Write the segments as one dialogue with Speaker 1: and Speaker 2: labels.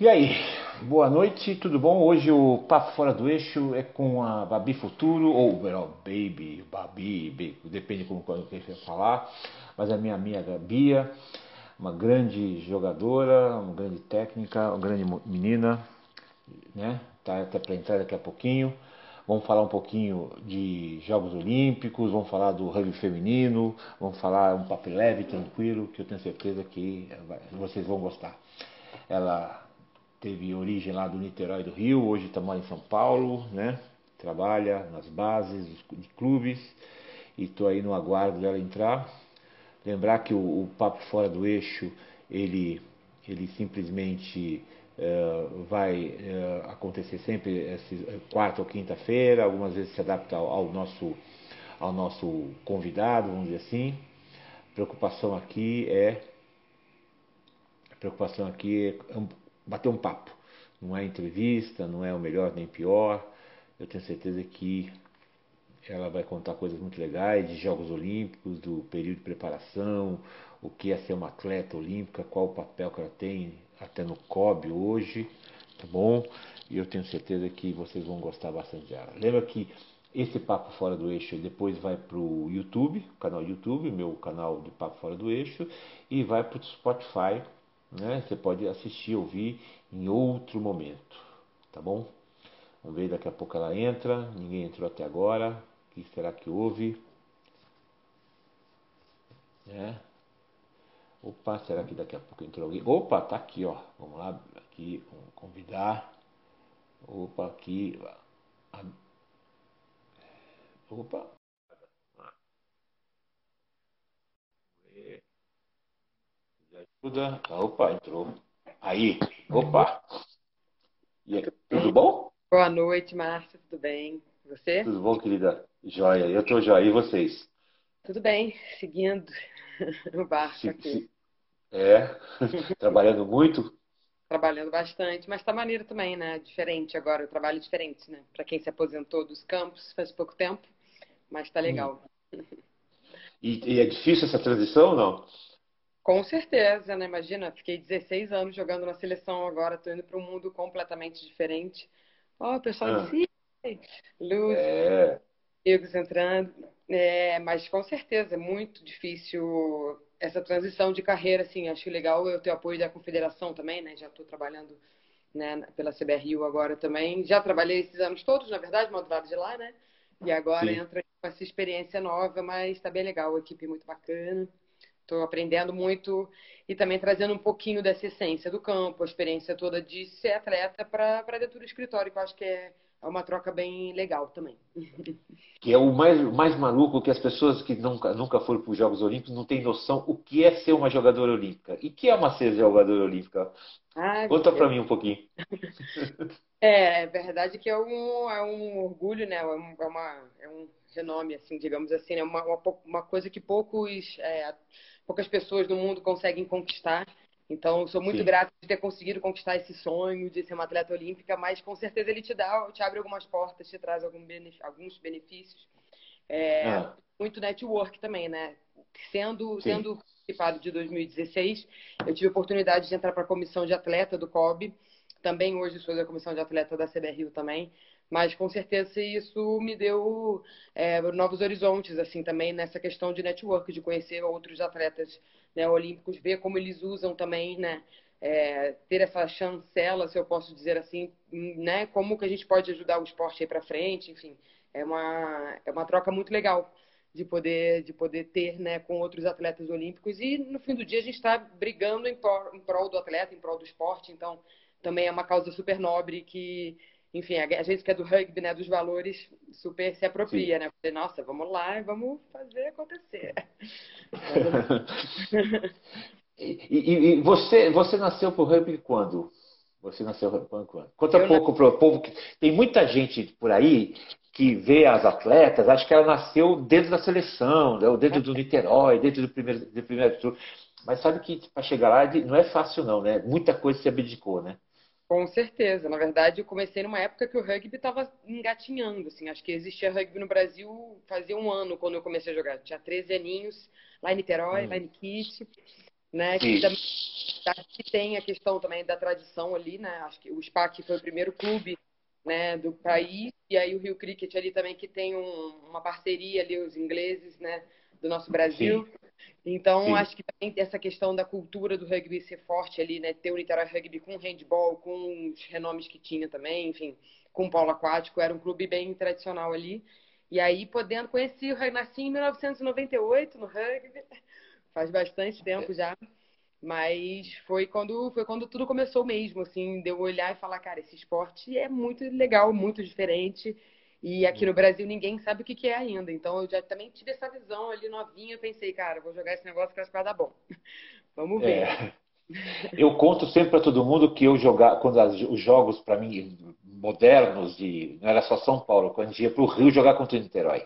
Speaker 1: E aí, boa noite, tudo bom? Hoje o Papo Fora do Eixo é com a Babi Futuro, ou melhor, Baby, Babi, Baby depende como você falar, mas a minha amiga Bia, uma grande jogadora, uma grande técnica, uma grande menina, né? Tá até para entrar daqui a pouquinho. Vamos falar um pouquinho de Jogos Olímpicos, vamos falar do rugby feminino, vamos falar um papo leve, tranquilo, que eu tenho certeza que vocês vão gostar. Ela teve origem lá do Niterói do Rio, hoje está em São Paulo, né? Trabalha nas bases de clubes e estou aí no aguardo dela entrar. Lembrar que o, o Papo Fora do Eixo, ele, ele simplesmente uh, vai uh, acontecer sempre esse, quarta ou quinta-feira, algumas vezes se adapta ao, ao, nosso, ao nosso convidado, vamos dizer assim. Preocupação aqui é a preocupação aqui é bater um papo. Não é entrevista, não é o melhor nem pior. Eu tenho certeza que ela vai contar coisas muito legais de Jogos Olímpicos, do período de preparação, o que é ser uma atleta olímpica, qual o papel que ela tem até no COB hoje, tá bom? E eu tenho certeza que vocês vão gostar bastante dela. Lembra que esse Papo Fora do Eixo depois vai para o YouTube, canal YouTube, meu canal de Papo Fora do Eixo, e vai para o Spotify, né? Você pode assistir, ouvir em outro momento, tá bom? Vamos ver, daqui a pouco ela entra, ninguém entrou até agora, o que será que houve? É. Opa, será que daqui a pouco entrou alguém? Opa, tá aqui, ó. Vamos lá, aqui, vamos convidar. Opa, aqui. Opa, ajuda. Opa, entrou. Aí, opa. E aí, tudo bom?
Speaker 2: Boa noite, Márcia, tudo bem? Você?
Speaker 1: Tudo bom, querida? Joia, eu tô joia. E vocês?
Speaker 2: Tudo bem, seguindo o barco se, aqui. Se...
Speaker 1: É, trabalhando muito?
Speaker 2: Trabalhando bastante, mas tá maneiro também, né? Diferente agora, eu trabalho diferente, né? Para quem se aposentou dos campos faz pouco tempo, mas tá legal.
Speaker 1: Hum. E, e, é difícil essa transição ou não?
Speaker 2: Com certeza, né? Imagina, fiquei 16 anos jogando na seleção, agora estou indo para um mundo completamente diferente. Ó, oh, o pessoal ah. si, luz, é. amigos entrando. É, mas com certeza, é muito difícil essa transição de carreira, assim. Acho legal eu ter o apoio da confederação também, né? Já estou trabalhando né, pela CBRU agora também. Já trabalhei esses anos todos, na verdade, mal do lado de lá, né? E agora Sim. entra com essa experiência nova, mas está bem legal, a equipe muito bacana. Estou aprendendo muito e também trazendo um pouquinho dessa essência do campo, a experiência toda de ser atleta para dentro do escritório, que eu acho que é, é uma troca bem legal também.
Speaker 1: Que é o mais, mais maluco que as pessoas que nunca, nunca foram para os Jogos Olímpicos não têm noção o que é ser uma jogadora olímpica. E que é uma ser jogadora olímpica? Ah, Conta para mim um pouquinho.
Speaker 2: É, é verdade que é um, é um orgulho, né? É, é, uma, é um renome, assim, digamos assim, é né? uma, uma, uma coisa que poucos é, poucas pessoas no mundo conseguem conquistar. Então, sou muito Sim. grata de ter conseguido conquistar esse sonho de ser uma atleta olímpica, mas com certeza ele te dá, te abre algumas portas, te traz algum alguns benefícios. É, ah. Muito network também, né? Sendo, sendo participado de 2016, eu tive a oportunidade de entrar para a comissão de atleta do COB. Também hoje sou da comissão de atleta da CBRU também. Mas com certeza isso me deu é, novos horizontes, assim, também nessa questão de network, de conhecer outros atletas né, olímpicos, ver como eles usam também, né? É, ter essa chancela, se eu posso dizer assim, né? Como que a gente pode ajudar o esporte aí para frente, enfim, é uma é uma troca muito legal de poder de poder ter, né, com outros atletas olímpicos e no fim do dia a gente está brigando em prol, em prol do atleta, em prol do esporte, então também é uma causa super nobre que enfim, a gente que é do rugby, né, dos valores, super se apropria, Sim. né? Falei, nossa, vamos lá e vamos fazer acontecer.
Speaker 1: e, e, e, você, você nasceu pro rugby quando? Você nasceu quando? Conta um pouco para o povo que tem muita gente por aí que vê as atletas, acho que ela nasceu dentro da seleção, né, dentro do Niterói, dentro do primeiro, do primeiro Mas sabe que para chegar lá não é fácil não, né? Muita coisa se abdicou, né?
Speaker 2: Com certeza. Na verdade, eu comecei numa época que o rugby estava engatinhando. Assim. Acho que existia rugby no Brasil fazia um ano quando eu comecei a jogar. Tinha 13 aninhos, lá em Niterói, hum. lá em Kit. né? Que, também, que tem a questão também da tradição ali, né? Acho que o SPAC foi o primeiro clube né, do país, e aí o Rio Cricket ali também que tem um, uma parceria ali, os ingleses, né, do nosso Brasil. Sim. Então, Sim. acho que também essa questão da cultura do rugby ser forte ali, né, ter o Niterói Rugby com handball, com os renomes que tinha também, enfim, com o polo aquático, era um clube bem tradicional ali. E aí, podendo conhecer o nasci em 1998 no rugby, faz bastante tempo já. Mas foi quando foi quando tudo começou mesmo, assim, de eu olhar e falar, cara, esse esporte é muito legal, muito diferente. E aqui no Brasil ninguém sabe o que, que é ainda. Então eu já também tive essa visão ali novinha. Eu pensei, cara, vou jogar esse negócio que vai dar bom. Vamos ver. É.
Speaker 1: Eu conto sempre para todo mundo que eu jogar, quando as, os jogos para mim modernos de não era só São Paulo, quando a gente ia para o Rio jogar contra o Niterói.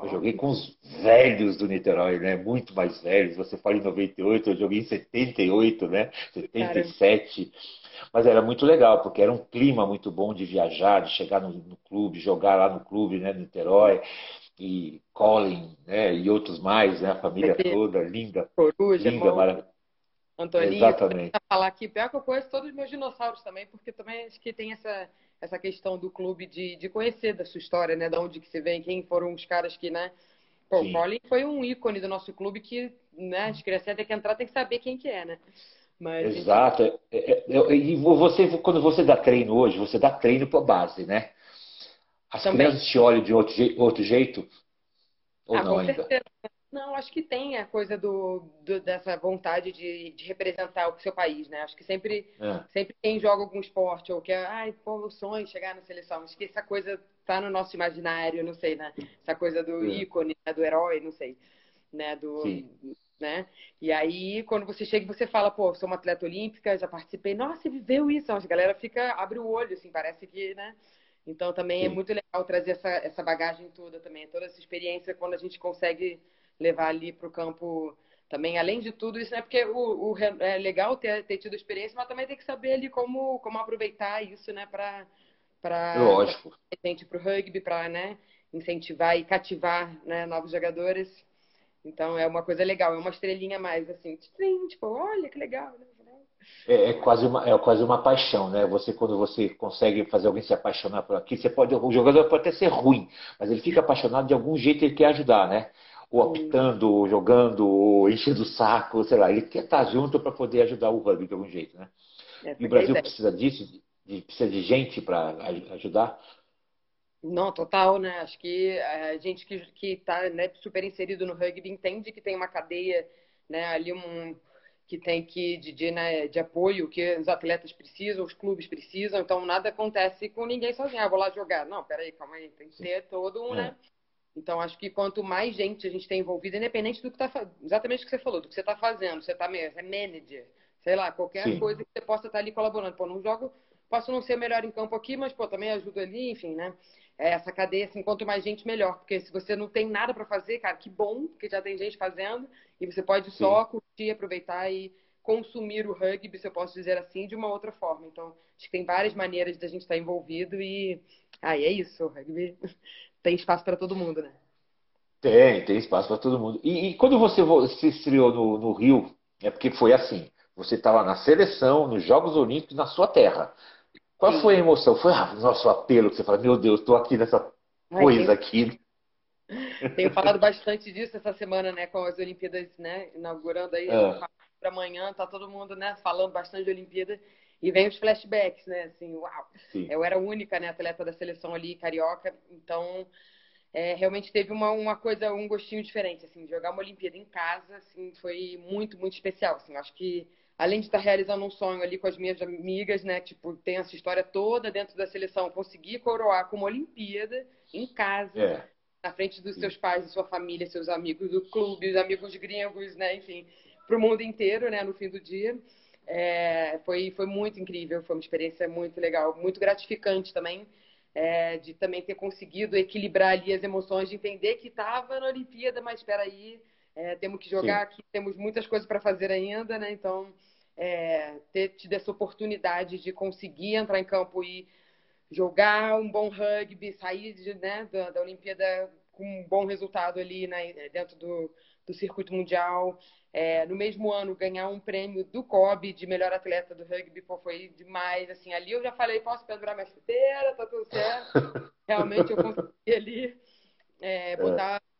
Speaker 1: Eu joguei com os velhos do Niterói, né? Muito mais velhos. Você fala em 98, eu joguei em 78, né? 77. Caramba. Mas era muito legal, porque era um clima muito bom de viajar, de chegar no, no clube, jogar lá no clube, né? No Niterói. E Colin, né? E outros mais, né? A família toda, linda.
Speaker 2: Coruja, linda,
Speaker 1: maravilhosa.
Speaker 2: Antoninho,
Speaker 1: Exatamente.
Speaker 2: falar aqui, pior que eu conheço todos os meus dinossauros também, porque também acho que tem essa essa questão do clube de, de conhecer da sua história, né? De onde que você vem, quem foram os caras que, né? Pô, o Colin foi um ícone do nosso clube que, né? As crianças tem que entrar, tem que saber quem que é, né?
Speaker 1: Mas, Exato. É, é, é, e você, quando você dá treino hoje, você dá treino para base, né? As também. crianças te olham de outro, outro jeito? Ou ah, não ainda? Certeza.
Speaker 2: Não, acho que tem a coisa do, do dessa vontade de, de, representar o seu país, né? Acho que sempre, é. sempre quem joga algum esporte ou quer, ai, pô, o sonho chegar na seleção. Acho que essa coisa tá no nosso imaginário, não sei, né? Essa coisa do é. ícone, né? do herói, não sei, né? Do, Sim. Né? E aí, quando você chega e você fala, pô, sou uma atleta olímpica, já participei, nossa, viveu isso. A galera fica, abre o olho, assim, parece que, né? Então também é Sim. é muito legal trazer essa, essa bagagem toda também, toda essa experiência quando a gente consegue levar ali para o campo também, além de tudo, isso não é porque o, o, é legal ter, ter tido experiência, mas também tem que saber ali como, como aproveitar isso, né, para para para o rugby, para né, incentivar e cativar né, novos jogadores. Então é uma coisa legal, é uma estrelinha mais assim, tipo, olha que legal, né?
Speaker 1: É, é, quase uma, é quase uma paixão, né? Você, quando você consegue fazer alguém se apaixonar por aqui, você pode, o jogador pode até ser ruim, mas ele fica apaixonado de algum jeito, ele quer ajudar, né? ou apitando, ou jogando, ou enchendo o saco, sei lá. Ele quer estar junto para poder ajudar o rugby de algum jeito, né? É, e o Brasil precisa disso, de, precisa de gente para ajudar.
Speaker 2: Não, total, né? Acho que a gente que está né, super inserido no rugby entende que tem uma cadeia, né? Ali um que tem que de, de, né, de apoio que os atletas precisam, os clubes precisam. Então nada acontece com ninguém sozinho. Ah, vou lá jogar. Não, peraí, calma aí, tem que ter todo um, é. né? Então, acho que quanto mais gente a gente tem envolvida, independente do que está exatamente o que você falou, do que você está fazendo, você está é manager, sei lá, qualquer Sim. coisa que você possa estar tá ali colaborando. Pô, não jogo, posso não ser melhor em campo aqui, mas pô, também ajudo ali, enfim, né? É essa cadeia, assim, quanto mais gente, melhor. Porque se você não tem nada para fazer, cara, que bom, porque já tem gente fazendo, e você pode Sim. só curtir, aproveitar e consumir o rugby, se eu posso dizer assim, de uma outra forma. Então, acho que tem várias maneiras de a gente estar envolvido e aí ah, é isso, o rugby tem espaço para todo mundo, né?
Speaker 1: Tem, tem espaço para todo mundo. E, e, quando você se estreou no, no Rio, é porque foi assim, você estava na seleção, nos Jogos Olímpicos, na sua terra. Qual foi a emoção? Foi ah, nosso apelo que você fala, meu Deus, estou aqui nessa coisa aqui.
Speaker 2: Tenho falado bastante disso essa semana, né, com as Olimpíadas, né, inaugurando aí é. para amanhã, tá todo mundo, né, falando bastante de Olimpíadas. E vem os flashbacks, né? Assim, uau. Sim. Eu era a única, né, atleta da seleção ali, carioca. Então, é, realmente teve uma, uma coisa, um gostinho diferente, assim, jogar uma Olimpíada em casa, assim, foi muito, muito especial, assim. Acho que, além de estar realizando um sonho ali com as minhas amigas, né, tipo, tem essa história toda dentro da seleção, conseguir coroar com uma Olimpíada em casa, é. na frente dos seus pais, sua família, seus amigos do clube, os amigos gringos, né, enfim, para o mundo inteiro, né, no fim do dia. É, foi, foi muito incrível, foi uma experiência muito legal, muito gratificante também, é, de também ter conseguido equilibrar ali as emoções, de entender que estava na Olimpíada, mas espera aí, é, temos que jogar Sim. aqui, temos muitas coisas para fazer ainda, né? Então, é, ter tido essa oportunidade de conseguir entrar em campo e jogar um bom rugby, sair de, né, da, da Olimpíada com um bom resultado ali né, dentro do, do circuito mundial. É, no mesmo ano, ganhar um prêmio do COB de melhor atleta do rugby, pô, foi demais. Assim, ali eu já falei, posso pendurar minha chuteira, tá tudo certo. Realmente eu consegui ali é, botar, é.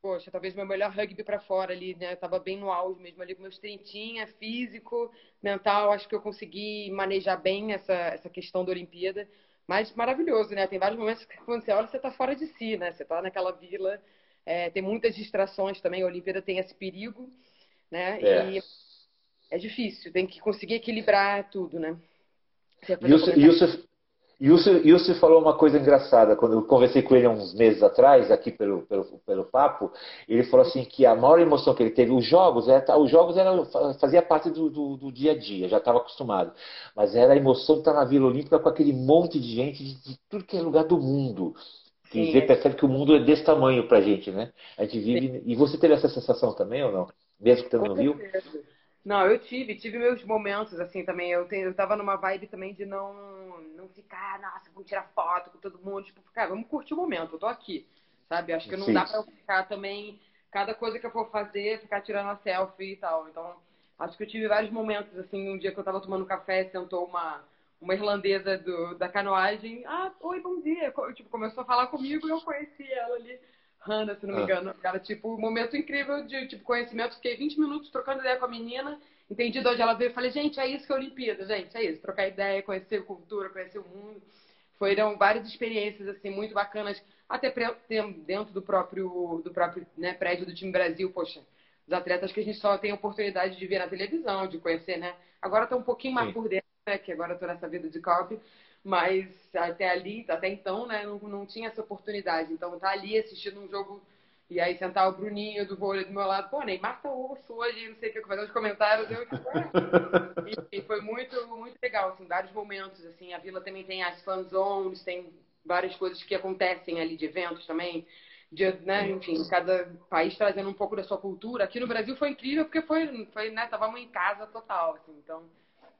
Speaker 2: Poxa, talvez meu melhor rugby para fora ali, né? Eu tava bem no auge mesmo ali com meus trintinha, físico, mental. Acho que eu consegui manejar bem essa, essa questão da Olimpíada. Mas maravilhoso, né? Tem vários momentos que quando você olha, você tá fora de si, né? Você tá naquela vila, é, tem muitas distrações também. A Olimpíada tem esse perigo né? É. E é difícil, tem que conseguir equilibrar tudo, né?
Speaker 1: E o Yusuf falou uma coisa engraçada, quando eu conversei com ele uns meses atrás, aqui pelo, pelo, pelo papo, ele falou assim que a maior emoção que ele teve, os jogos, era, os jogos era, fazia parte do, do, do dia a dia, já estava acostumado, mas era a emoção de estar na Vila Olímpica com aquele monte de gente de, de tudo que é lugar do mundo. Sim, percebe que o mundo é desse tamanho pra gente, né? A gente vive. Sim. E você teve essa sensação também ou não? Mesmo que você não viu?
Speaker 2: Não, eu tive, tive meus momentos assim também. Eu, tenho, eu tava numa vibe também de não, não ficar, nossa, vamos tirar foto com todo mundo. Tipo, cara, vamos curtir o momento, eu tô aqui, sabe? Acho que não Sim. dá pra eu ficar também, cada coisa que eu for fazer, ficar tirando a selfie e tal. Então, acho que eu tive vários momentos, assim, um dia que eu tava tomando café, sentou uma, uma irlandesa do, da canoagem. Ah, oi, bom dia. Tipo, começou a falar comigo e eu conheci ela ali. Hannah, se não me ah. engano. Cara, tipo, um momento incrível de tipo, conhecimento. Fiquei 20 minutos trocando ideia com a menina, entendi de onde ela veio. Falei, gente, é isso que é Olimpíada, gente, é isso. Trocar ideia, conhecer cultura, conhecer o mundo. Foram várias experiências, assim, muito bacanas. Até dentro do próprio, do próprio né, prédio do time Brasil, poxa, os atletas que a gente só tem oportunidade de ver na televisão, de conhecer, né? Agora tá um pouquinho mais Sim. por dentro, né? Que agora eu tô nessa vida de COP mas até ali, até então, né, não, não tinha essa oportunidade. Então, tá ali assistindo um jogo e aí sentar o Bruninho do vôlei do meu lado, pô, Neymar tá osso hoje, não sei o que, fazer os comentários, eu, tipo, e, e, foi muito, muito legal, assim, vários momentos, assim, a Vila também tem as fan zones, tem várias coisas que acontecem ali de eventos também, de, né, enfim, cada país trazendo um pouco da sua cultura. Aqui no Brasil foi incrível porque foi, foi né, tava em casa total, assim, então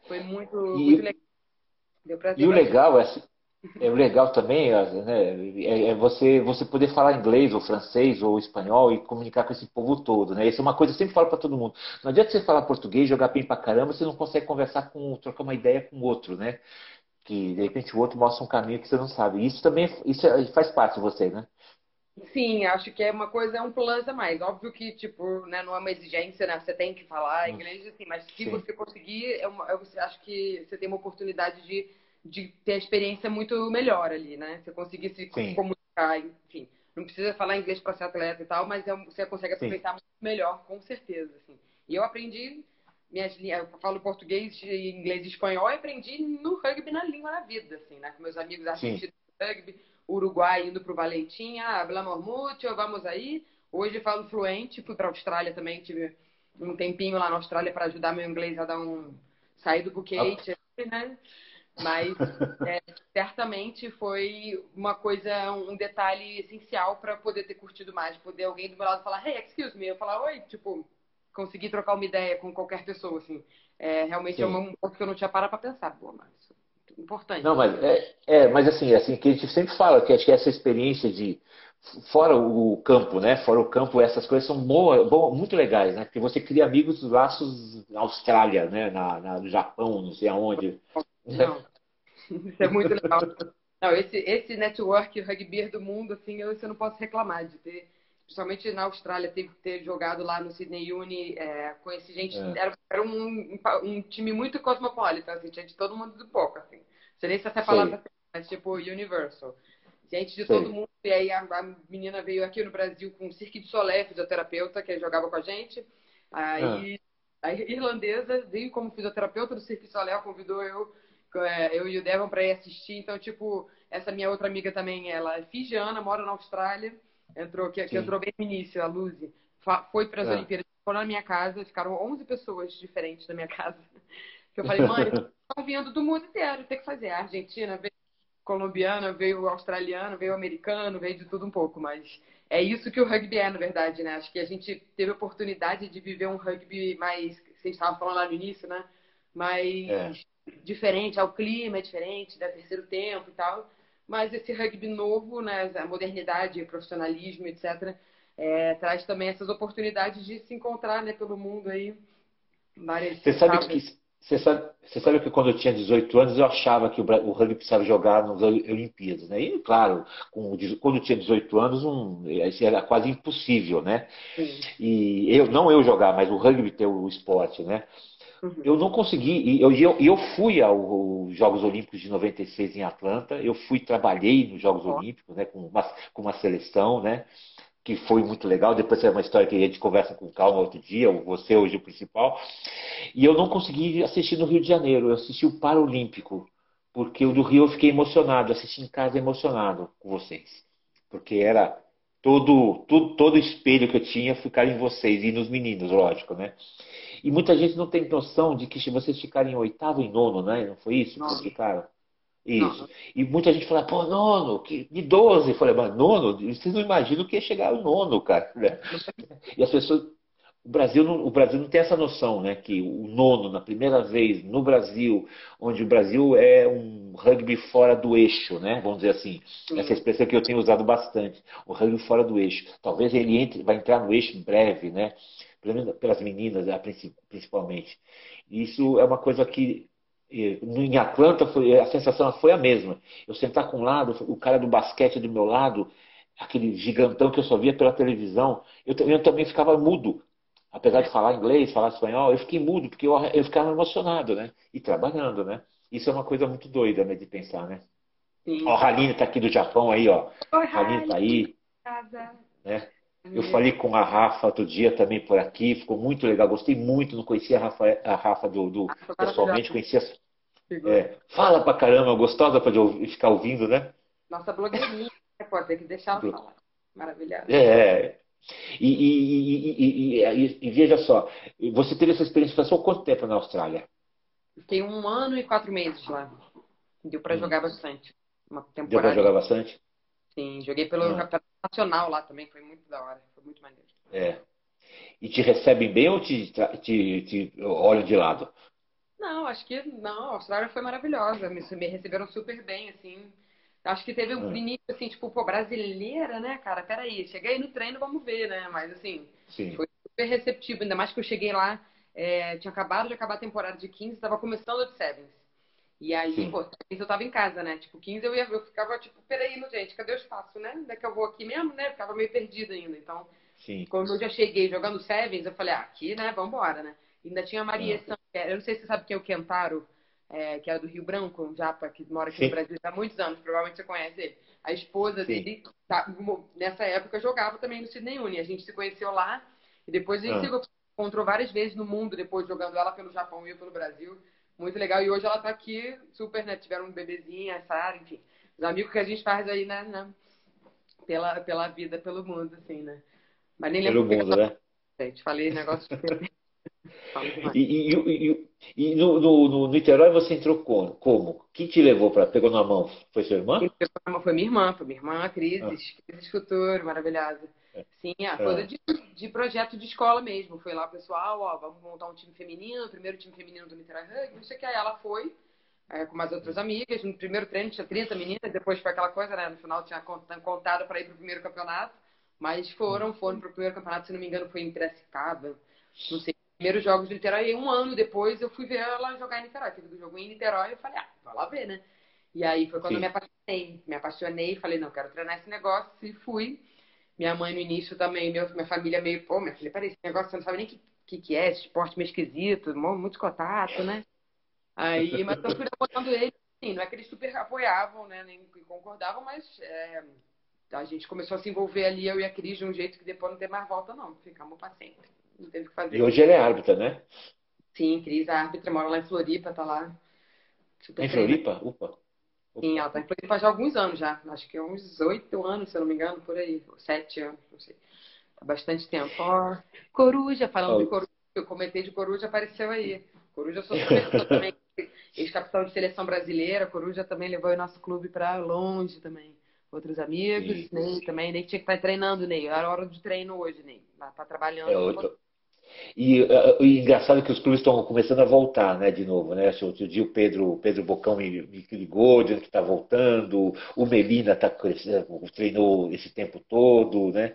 Speaker 2: foi muito, e... muito legal
Speaker 1: e o legal é, é legal também né, é, é, você, você poder falar inglês ou francês ou espanhol e comunicar com esse povo todo. Né? Isso é uma coisa que eu sempre falo para todo mundo. Não adianta você falar português, jogar bem para caramba, você não consegue conversar com, trocar uma ideia com o outro, né? Que de repente o outro mostra um caminho que você não sabe. Isso também isso é, faz parte de você, né?
Speaker 2: Sim, acho que é uma coisa, é um plus a mais. Óbvio que, tipo, né, não é uma exigência, né? Você tem que falar inglês, assim, mas se Sim. você conseguir, é uma, eu acho que você tem uma oportunidade de de ter a experiência muito melhor ali, né? Você conseguir se Sim. comunicar, enfim. Não precisa falar inglês para ser atleta e tal, mas é, você consegue aproveitar muito melhor, com certeza. Assim. E eu aprendi minhas eu falo português, inglês e espanhol e aprendi no rugby na língua na vida, assim, né? Com meus amigos argentinos do rugby, Uruguai indo pro Valentim, ah, hablamos mucho, vamos aí. Hoje falo fluente, fui para Austrália também, tive um tempinho lá na Austrália para ajudar meu inglês a dar um sair do buquete, ah. né? Mas é, certamente foi uma coisa, um detalhe essencial para poder ter curtido mais. Poder alguém do meu lado falar, hey, excuse me. Eu falar, oi, tipo, conseguir trocar uma ideia com qualquer pessoa, assim. É, realmente Sim. é um ponto que eu não tinha parado para pensar. Pô, mas é importante.
Speaker 1: Não, mas é, é, mas assim, assim, que a gente sempre fala que acho que essa experiência de fora o campo, né? Fora o campo, essas coisas são boas, boas, muito legais, né? Porque você cria amigos laços na Austrália, né? Na, na, no Japão, não sei aonde.
Speaker 2: Não. Isso é muito legal. Não, esse, esse network rugby do mundo, assim, eu, eu não posso reclamar de ter, principalmente na Austrália, ter, ter jogado lá no Sydney Uni, é, conheci gente, é. era, era um, um, time muito cosmopolita, assim, tinha de todo mundo do pouco, assim. Não sei nem se essa palavra, mas tipo, universal. Gente de Sim. todo mundo, e aí a, a, menina veio aqui no Brasil com o Cirque de Solé, fisioterapeuta, que jogava com a gente, aí... Ah. A irlandesa veio como fisioterapeuta do Cirque de Soleil, convidou eu é, eu e o Devon para ir assistir. Então, tipo, essa minha outra amiga também, ela é fijiana, mora na Austrália, entrou que, que entrou bem no início, a Luzi, foi para as é. Olimpíadas, ficou na minha casa, ficaram 11 pessoas diferentes na minha casa. Que eu falei, mãe, estão vindo do mundo inteiro, tem que fazer. A Argentina veio colombiana, veio australiano, veio americano, veio de tudo um pouco, mas é isso que o rugby é, na verdade, né? Acho que a gente teve a oportunidade de viver um rugby mais, vocês estavam falando lá no início, né? Mais é diferente, o clima é diferente, da terceiro tempo e tal. mas esse rugby novo, né, a modernidade, profissionalismo, etc., é, traz também essas oportunidades de se encontrar né, pelo mundo aí.
Speaker 1: Você sabe que você sabe, você sabe que quando eu tinha 18 anos eu achava que o, o rugby precisava jogar nas Olimpíadas, né? E claro, com, quando eu tinha 18 anos, um, isso era quase impossível, né? Sim. E eu não eu jogar, mas o rugby ter o esporte, né? Uhum. Eu não consegui, eu, eu, eu fui aos Jogos Olímpicos de 96 em Atlanta, eu fui, trabalhei nos Jogos. Olímpicos, né, com uma, com uma seleção, né? que foi muito legal. Depois é uma história que a gente conversa com calma outro dia, você hoje o principal. E eu não consegui assistir no Rio de Janeiro, eu assisti o Paralímpico, porque o do Rio eu fiquei emocionado, assisti em casa emocionado com vocês. Porque era todo, todo, todo espelho que eu tinha ficar em vocês e nos meninos, lógico, né? E muita gente não tem noção de que se vocês ficarem em oitavo e nono, né? Não foi isso que vocês ficaram? Isso. E muita gente fala, pô, nono, que, de 12. Eu falei, mas nono? Vocês não imaginam que ia chegar o nono, cara. Né? E as pessoas. O Brasil, não, o Brasil não tem essa noção, né? Que o nono, na primeira vez no Brasil, onde o Brasil é um rugby fora do eixo, né? Vamos dizer assim. Sim. Essa expressão que eu tenho usado bastante. O rugby fora do eixo. Talvez ele entre, vai entrar no eixo em breve, né? Pelas meninas, principalmente. Isso é uma coisa que em Atlanta foi, a sensação foi a mesma. Eu sentar com um lado, o cara do basquete do meu lado, aquele gigantão que eu só via pela televisão, eu, eu também ficava mudo. Apesar de falar inglês, falar espanhol, eu fiquei mudo, porque eu, eu ficava emocionado, né? E trabalhando, né? Isso é uma coisa muito doida, né, de pensar, né? Sim. Ó, a Haline tá aqui do Japão aí, ó. Oi, Haline tá aí. Né? Eu falei com a Rafa outro dia também por aqui, ficou muito legal, gostei muito, não conhecia a Rafa, a Rafa do, do ah, pessoalmente, conhecia. É, fala pra caramba, gostosa pra ficar ouvindo, né?
Speaker 2: Nossa blogueirinha, né, pode ter que deixar ela falar. Maravilhosa.
Speaker 1: É. E, e, e, e, veja só, você teve essa experiência, passou quanto tempo na Austrália?
Speaker 2: Fiquei um ano e quatro meses lá. Deu para hum. jogar bastante. Uma temporada.
Speaker 1: Deu para jogar bastante?
Speaker 2: Sim, joguei pelo ah. Campeonato Nacional lá também, foi muito da hora, foi muito maneiro.
Speaker 1: É. E te recebem bem ou te, te, te olham de lado?
Speaker 2: Não, acho que não, a Austrália foi maravilhosa, me, me receberam super bem, assim. Acho que teve um ah. início, assim, tipo, pô, brasileira, né, cara? Peraí, cheguei no treino, vamos ver, né? Mas, assim, Sim. foi super receptivo. Ainda mais que eu cheguei lá, é, tinha acabado de acabar a temporada de 15, estava começando a de Sevens. E aí, Sim. pô, eu tava em casa, né? Tipo, 15 eu, ia, eu ficava, tipo, peraí, gente, cadê o espaço, né? Onde é que eu vou aqui mesmo, né? Eu ficava meio perdida ainda. Então, Sim. quando eu já cheguei jogando Sevens, eu falei, ah, aqui, né? Vambora, né? ainda tinha a Maria ah. eu não sei se você sabe quem é o Kentaro, é, que é do Rio Branco, um japa, que mora aqui Sim. no Brasil há muitos anos, provavelmente você conhece ele. A esposa Sim. dele, tá, nessa época, jogava também no Sydney Uni. A gente se conheceu lá e depois a gente ah. se encontrou várias vezes no mundo, depois jogando ela pelo Japão e eu pelo Brasil muito legal. E hoje ela tá aqui, super, né? Tiveram um bebezinho, a Sara, enfim. Os amigos que a gente faz aí, né? né? Pela, pela vida, pelo mundo, assim, né? Mas nem lembro.
Speaker 1: Pelo mundo, né?
Speaker 2: Gente, falei negócio de...
Speaker 1: e, e, e, e no, no, no, Niterói você entrou como? como? Quem te levou para pegou na mão? Foi sua irmã?
Speaker 2: Foi minha irmã, foi minha irmã, Cris, ah. Cris Futuro, maravilhosa. Sim, a coisa é. de, de projeto de escola mesmo. Foi lá, pessoal, ó, vamos montar um time feminino, primeiro time feminino do Niterói Rugby, não sei o que. Aí ela foi é, com umas outras amigas. No primeiro treino tinha 30 meninas, depois foi aquela coisa, né? No final tinha contado para ir para o primeiro campeonato. Mas foram, foram para o primeiro campeonato, se não me engano, foi em Piracicaba. Não sei. Primeiros jogos do Niterói. E um ano depois eu fui ver ela jogar em Niterói. Teve um jogo em Niterói e eu falei, ah, vai lá ver, né? E aí foi quando Sim. eu me apaixonei. Me apaixonei, falei, não, quero treinar esse negócio. E fui. Minha mãe no início também, meu, minha família meio, pô, minha filha, peraí, esse negócio você não sabe nem o que, que, que é, esse esporte meio esquisito, muito contato, né? Aí, mas eu fui apoiando eles, assim, não é que eles super apoiavam, né, nem concordavam, mas é, a gente começou a se envolver ali, eu e a Cris, de um jeito que depois não tem mais volta, não. Ficamos para sempre. Não teve o que fazer.
Speaker 1: E hoje ele é árbitra, né?
Speaker 2: Sim, Cris, a árbitra, mora lá em Floripa, tá lá.
Speaker 1: Super em Floripa? Upa.
Speaker 2: Sim, ela está em Floripa há alguns anos já. Acho que é uns oito anos, se eu não me engano, por aí. Sete anos, não sei. Há bastante tempo. Ó, Coruja, falando oh. de Coruja, eu comentei de Coruja, apareceu aí. Coruja, sou também. Ex-capitão de seleção brasileira. Coruja também levou o nosso clube para longe também. Outros amigos. Ney também. Ney tinha que estar treinando, Ney. Era hora de treino hoje, Ney. Tá trabalhando. É,
Speaker 1: outro... E, uh, e engraçado que os clubes estão começando a voltar, né, de novo, né? Outro dia o Pedro, Pedro Bocão me, me ligou, dizendo que está voltando, o Melina tá, treinou esse tempo todo, né?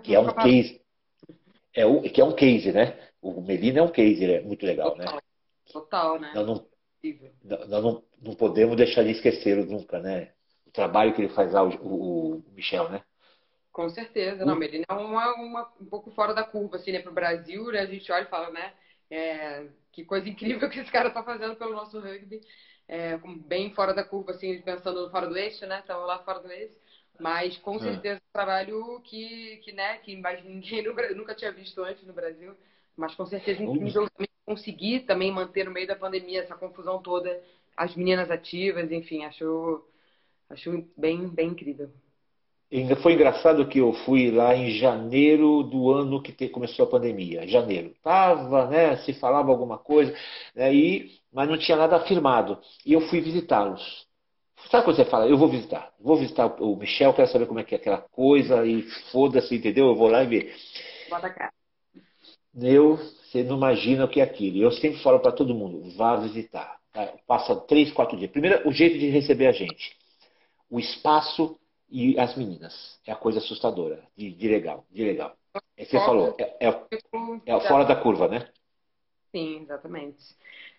Speaker 1: que é um case. É o, que é um case, né? O Melina é um case, é muito legal,
Speaker 2: né? Total, né?
Speaker 1: Nós não, nós não, não podemos deixar de esquecê-lo nunca, né? O trabalho que ele faz lá, o, o Michel, né?
Speaker 2: Com certeza, não, Melina é uma, uma, um pouco fora da curva, assim, né, para o Brasil, né, a gente olha e fala, né, é, que coisa incrível que esse cara está fazendo pelo nosso rugby, é, bem fora da curva, assim, pensando fora do eixo, né, estamos lá fora do eixo, mas com é. certeza é. um trabalho que, que, né, que mais ninguém nunca tinha visto antes no Brasil, mas com certeza incrível também conseguir também manter no meio da pandemia essa confusão toda, as meninas ativas, enfim, acho, acho bem, bem incrível.
Speaker 1: Ainda foi engraçado que eu fui lá em janeiro do ano que começou a pandemia. Janeiro. Tava, né? Se falava alguma coisa, né, e, mas não tinha nada afirmado. E eu fui visitá-los. Sabe quando você fala, eu vou visitar, vou visitar o Michel, quero saber como é que é aquela coisa, e foda-se, entendeu? Eu vou lá e ver.
Speaker 2: Bota cá.
Speaker 1: Eu, você não imagina o que é aquilo. Eu sempre falo para todo mundo, vá visitar. Tá? Passa três, quatro dias. Primeiro, o jeito de receber a gente. O espaço e as meninas. É a coisa assustadora, de, de legal, de legal. É que você falou, é, é, é fora da curva, né?
Speaker 2: Sim, exatamente.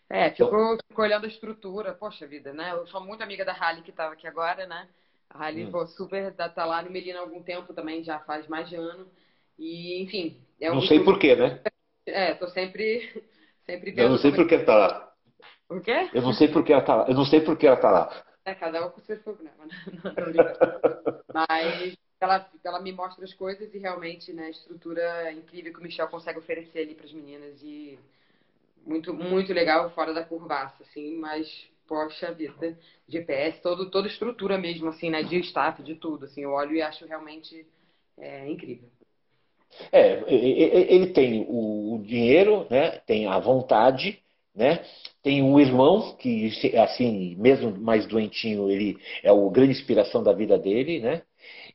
Speaker 2: É, ficou, então, ficou olhando a estrutura, poxa vida, né? Eu sou muito amiga da Rally que estava aqui agora, né? A Rally hum. super tá lá no Melina há algum tempo também, já faz mais de ano. E, enfim.
Speaker 1: É não sei porquê, né?
Speaker 2: É, tô sempre, sempre.
Speaker 1: Eu não sei por que ela tá lá.
Speaker 2: O quê?
Speaker 1: Eu não sei por que ela tá lá. Eu não sei por que ela tá lá.
Speaker 2: É, cada um com seus problemas, né? Mas ela, ela me mostra as coisas e realmente, né, a estrutura incrível que o Michel consegue oferecer ali para as meninas e muito, muito legal fora da curvaça, assim, mas poxa vida, GPS, todo, toda estrutura mesmo, assim, né, de staff, de tudo, assim, eu olho e acho realmente é, incrível.
Speaker 1: É, ele tem o dinheiro, né, tem a vontade, né? Tem um irmão que, assim, mesmo mais doentinho, ele é a grande inspiração da vida dele, né?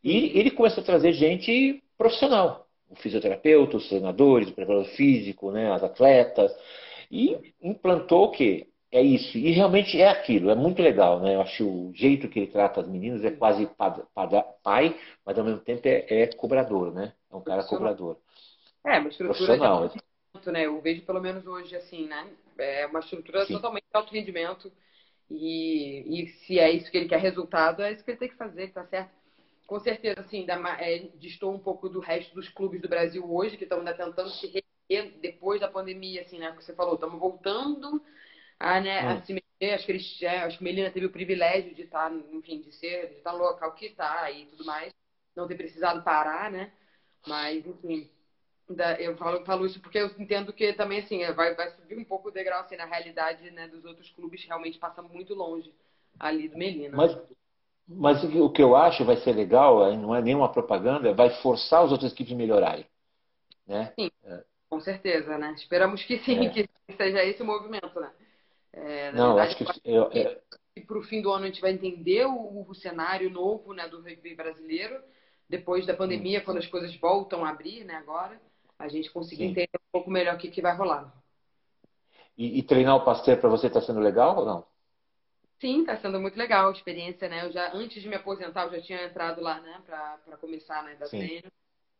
Speaker 1: E ele começa a trazer gente profissional, o fisioterapeuta, os treinadores, o preparador físico, né? As atletas, e implantou o quê? É isso. E realmente é aquilo. É muito legal, né? Eu acho o jeito que ele trata as meninas é quase pai, mas ao mesmo tempo é, é cobrador, né? É um cara cobrador.
Speaker 2: É, uma estrutura profissional. De né? Eu vejo pelo menos hoje assim, né? É uma estrutura Sim. totalmente de alto rendimento. E, e se é isso que ele quer resultado, é isso que ele tem que fazer, tá certo? Com certeza, assim, da, é, distou um pouco do resto dos clubes do Brasil hoje, que estão ainda tentando se reerguer depois da pandemia, assim, né? Que você falou, estamos voltando a, né, hum. a se mexer. Acho que, eles, é, acho que Melina teve o privilégio de estar, tá, enfim, de ser, de estar no local que está e tudo mais. Não ter precisado parar, né? Mas, enfim, eu falo, falo isso porque eu entendo que também assim vai, vai subir um pouco o degrau assim, na realidade né, dos outros clubes realmente passa muito longe ali do Melina.
Speaker 1: Mas, mas o que eu acho vai ser legal, não é nenhuma propaganda, vai forçar os outros equipes a melhorarem. Né?
Speaker 2: Sim, é. com certeza, né? Esperamos que sim, é. que seja esse o movimento, né?
Speaker 1: É, não, verdade, acho que eu,
Speaker 2: é... para o fim do ano a gente vai entender o, o cenário novo né, do rugby brasileiro depois da pandemia, hum. quando as coisas voltam a abrir, né? Agora a gente conseguir Sim. entender um pouco melhor o que, que vai rolar.
Speaker 1: E, e treinar o Pasteur para você está sendo legal ou não?
Speaker 2: Sim, está sendo muito legal a experiência, né? Eu já antes de me aposentar, eu já tinha entrado lá, né, para começar, né, da treino.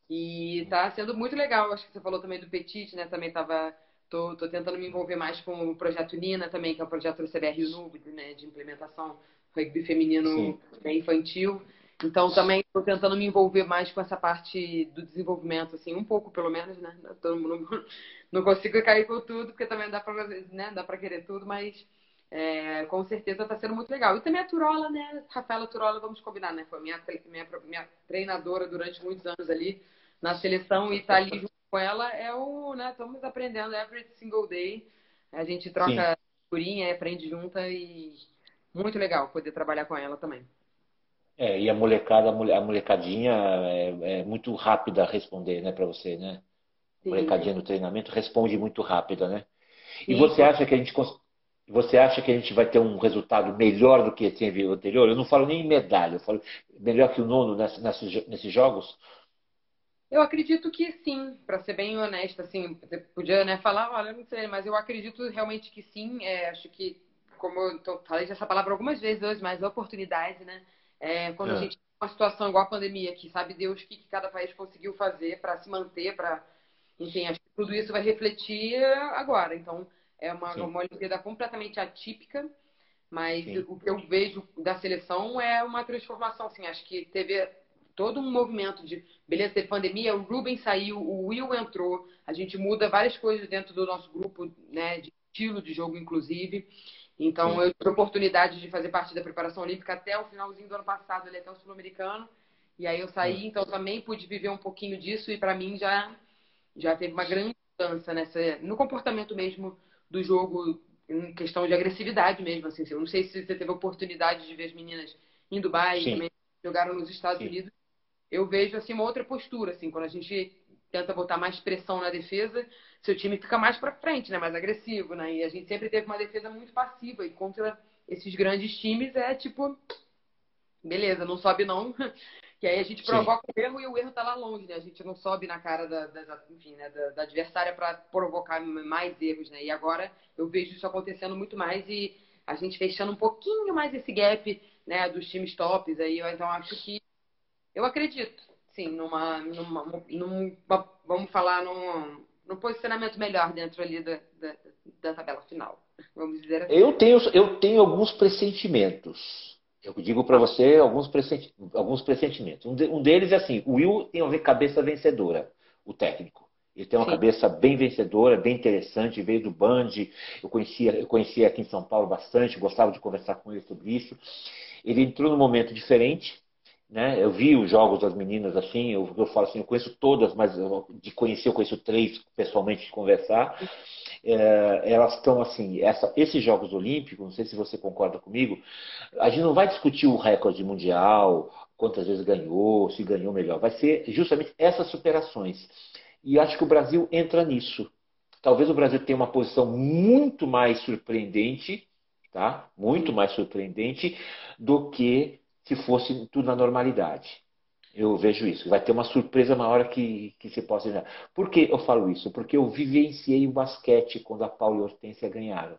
Speaker 2: E está sendo muito legal. Acho que você falou também do Petit, né? Também tava tô, tô tentando me envolver mais com o projeto Nina também, que é o projeto do CBR Noob, né, de implementação rugby feminino infantil. Então também estou tentando me envolver mais com essa parte do desenvolvimento, assim, um pouco pelo menos, né? Mundo, não consigo cair com tudo, porque também dá para né? dá para querer tudo, mas é, com certeza está sendo muito legal. E também a Turola, né? Rafaela Turola, vamos combinar, né? Foi minha, minha, minha treinadora durante muitos anos ali na seleção e estar tá ali junto com ela é o, né? Estamos aprendendo every single day. A gente troca figurinha, aprende junta e muito legal poder trabalhar com ela também.
Speaker 1: É, e a molecada, a molecadinha é, é muito rápida a responder, né, para você, né? Sim. Molecadinha no treinamento responde muito rápida, né? E Sim. você acha que a gente você acha que a gente vai ter um resultado melhor do que teve o anterior? Eu não falo nem em medalha, eu falo melhor que o nono nesses, nesses jogos?
Speaker 2: Eu acredito que sim, para ser bem honesta, assim, você podia né, falar, olha, não sei, mas eu acredito realmente que sim. É, acho que, como eu tô, falei essa palavra algumas vezes hoje, mas oportunidade, né? É, quando é. a gente tem uma situação igual a pandemia, que sabe Deus o que, que cada país conseguiu fazer para se manter, para, enfim, acho que tudo isso vai refletir agora. Então, é uma, uma Olimpíada completamente atípica, mas sim. o que eu vejo da seleção é uma transformação, assim, acho que teve todo um movimento de, beleza, teve pandemia, o Ruben saiu, o Will entrou, a gente muda várias coisas dentro do nosso grupo, né, de estilo de jogo, inclusive. Então, Sim. eu tive a oportunidade de fazer parte da preparação olímpica até o finalzinho do ano passado, até o sul-americano. E aí eu saí, então também pude viver um pouquinho disso e para mim já já teve uma grande mudança nessa no comportamento mesmo do jogo em questão de agressividade mesmo, assim. Eu não sei se você teve a oportunidade de ver as meninas em Dubai, Sim. também jogaram nos Estados Sim. Unidos eu vejo assim uma outra postura, assim, quando a gente tenta botar mais pressão na defesa, seu time fica mais para frente, né, mais agressivo, né? E a gente sempre teve uma defesa muito passiva e contra esses grandes times é tipo beleza, não sobe não. Que aí a gente provoca Sim. o erro e o erro tá lá longe, né? A gente não sobe na cara da, da enfim, né? da, da adversária para provocar mais erros, né? E agora eu vejo isso acontecendo muito mais e a gente fechando um pouquinho mais esse gap, né, dos times tops aí, então acho que eu acredito, sim, numa, numa, numa vamos falar num, num, posicionamento melhor dentro ali da, da, da, tabela final. Vamos dizer assim.
Speaker 1: Eu tenho, eu tenho alguns pressentimentos. Eu digo para você alguns, pressenti alguns pressentimentos. Um, de, um, deles é assim: o Will tem uma cabeça vencedora, o técnico. Ele tem uma Sim. cabeça bem vencedora, bem interessante, veio do Band. Eu conhecia, eu conhecia aqui em São Paulo bastante, gostava de conversar com ele sobre isso. Ele entrou num momento diferente, né? Eu vi os jogos das meninas assim, eu, eu falo assim, eu conheço todas, mas eu, de conhecer eu conheço três pessoalmente de conversar. É, elas estão assim, essa, esses Jogos Olímpicos, não sei se você concorda comigo, a gente não vai discutir o recorde mundial, quantas vezes ganhou, se ganhou melhor, vai ser justamente essas superações. E acho que o Brasil entra nisso. Talvez o Brasil tenha uma posição muito mais surpreendente, tá? Muito mais surpreendente do que se fosse tudo na normalidade. Eu vejo isso. Vai ter uma surpresa maior que, que se possa imaginar. Por que eu falo isso? Porque eu vivenciei o basquete quando a Paula e a Hortência ganharam.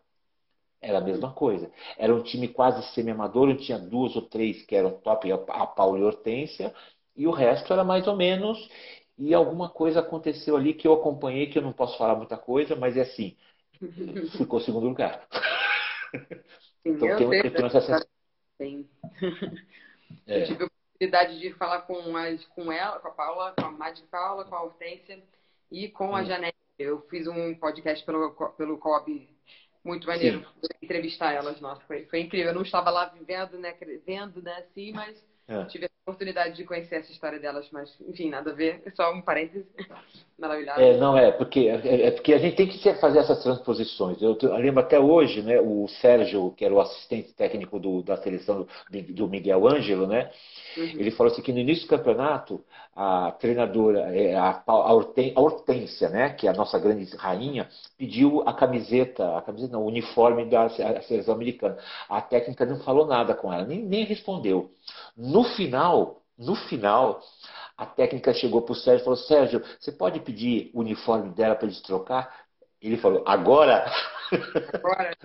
Speaker 1: Era a mesma coisa. Era um time quase semi-amador, tinha duas ou três que eram top, a Paula e a Hortência, e o resto era mais ou menos. E alguma coisa aconteceu ali que eu acompanhei, que eu não posso falar muita coisa, mas é assim: ficou segundo lugar.
Speaker 2: então eu tenho essa sensação. Sim. É. Eu tive a oportunidade de falar com, as, com ela, com a Paula, com a Madi Paula, com a Hortência e com a hum. Janete. Eu fiz um podcast pelo, pelo COB muito maneiro, entrevistar elas. Nossa, foi, foi incrível. Eu não estava lá vivendo, né, vendo, né, assim, mas é. tive a oportunidade de conhecer essa história delas, mas, enfim, nada a ver. É só um parêntese maravilhoso.
Speaker 1: É, não, é porque, é, é porque a gente tem que fazer essas transposições. Eu, eu, lembro até hoje, né, o Sérgio, que era o assistente técnico do, da seleção do, do Miguel Ângelo, né, Uhum. Ele falou assim que no início do campeonato, a treinadora, é, a, a Hortência, né, que é a nossa grande rainha, pediu a camiseta, a camiseta não, o uniforme da seleção americana. A técnica não falou nada com ela, nem, nem respondeu. No final, no final, a técnica chegou para o Sérgio e falou: Sérgio, você pode pedir o uniforme dela para eles trocar? Ele falou: agora?
Speaker 2: Agora.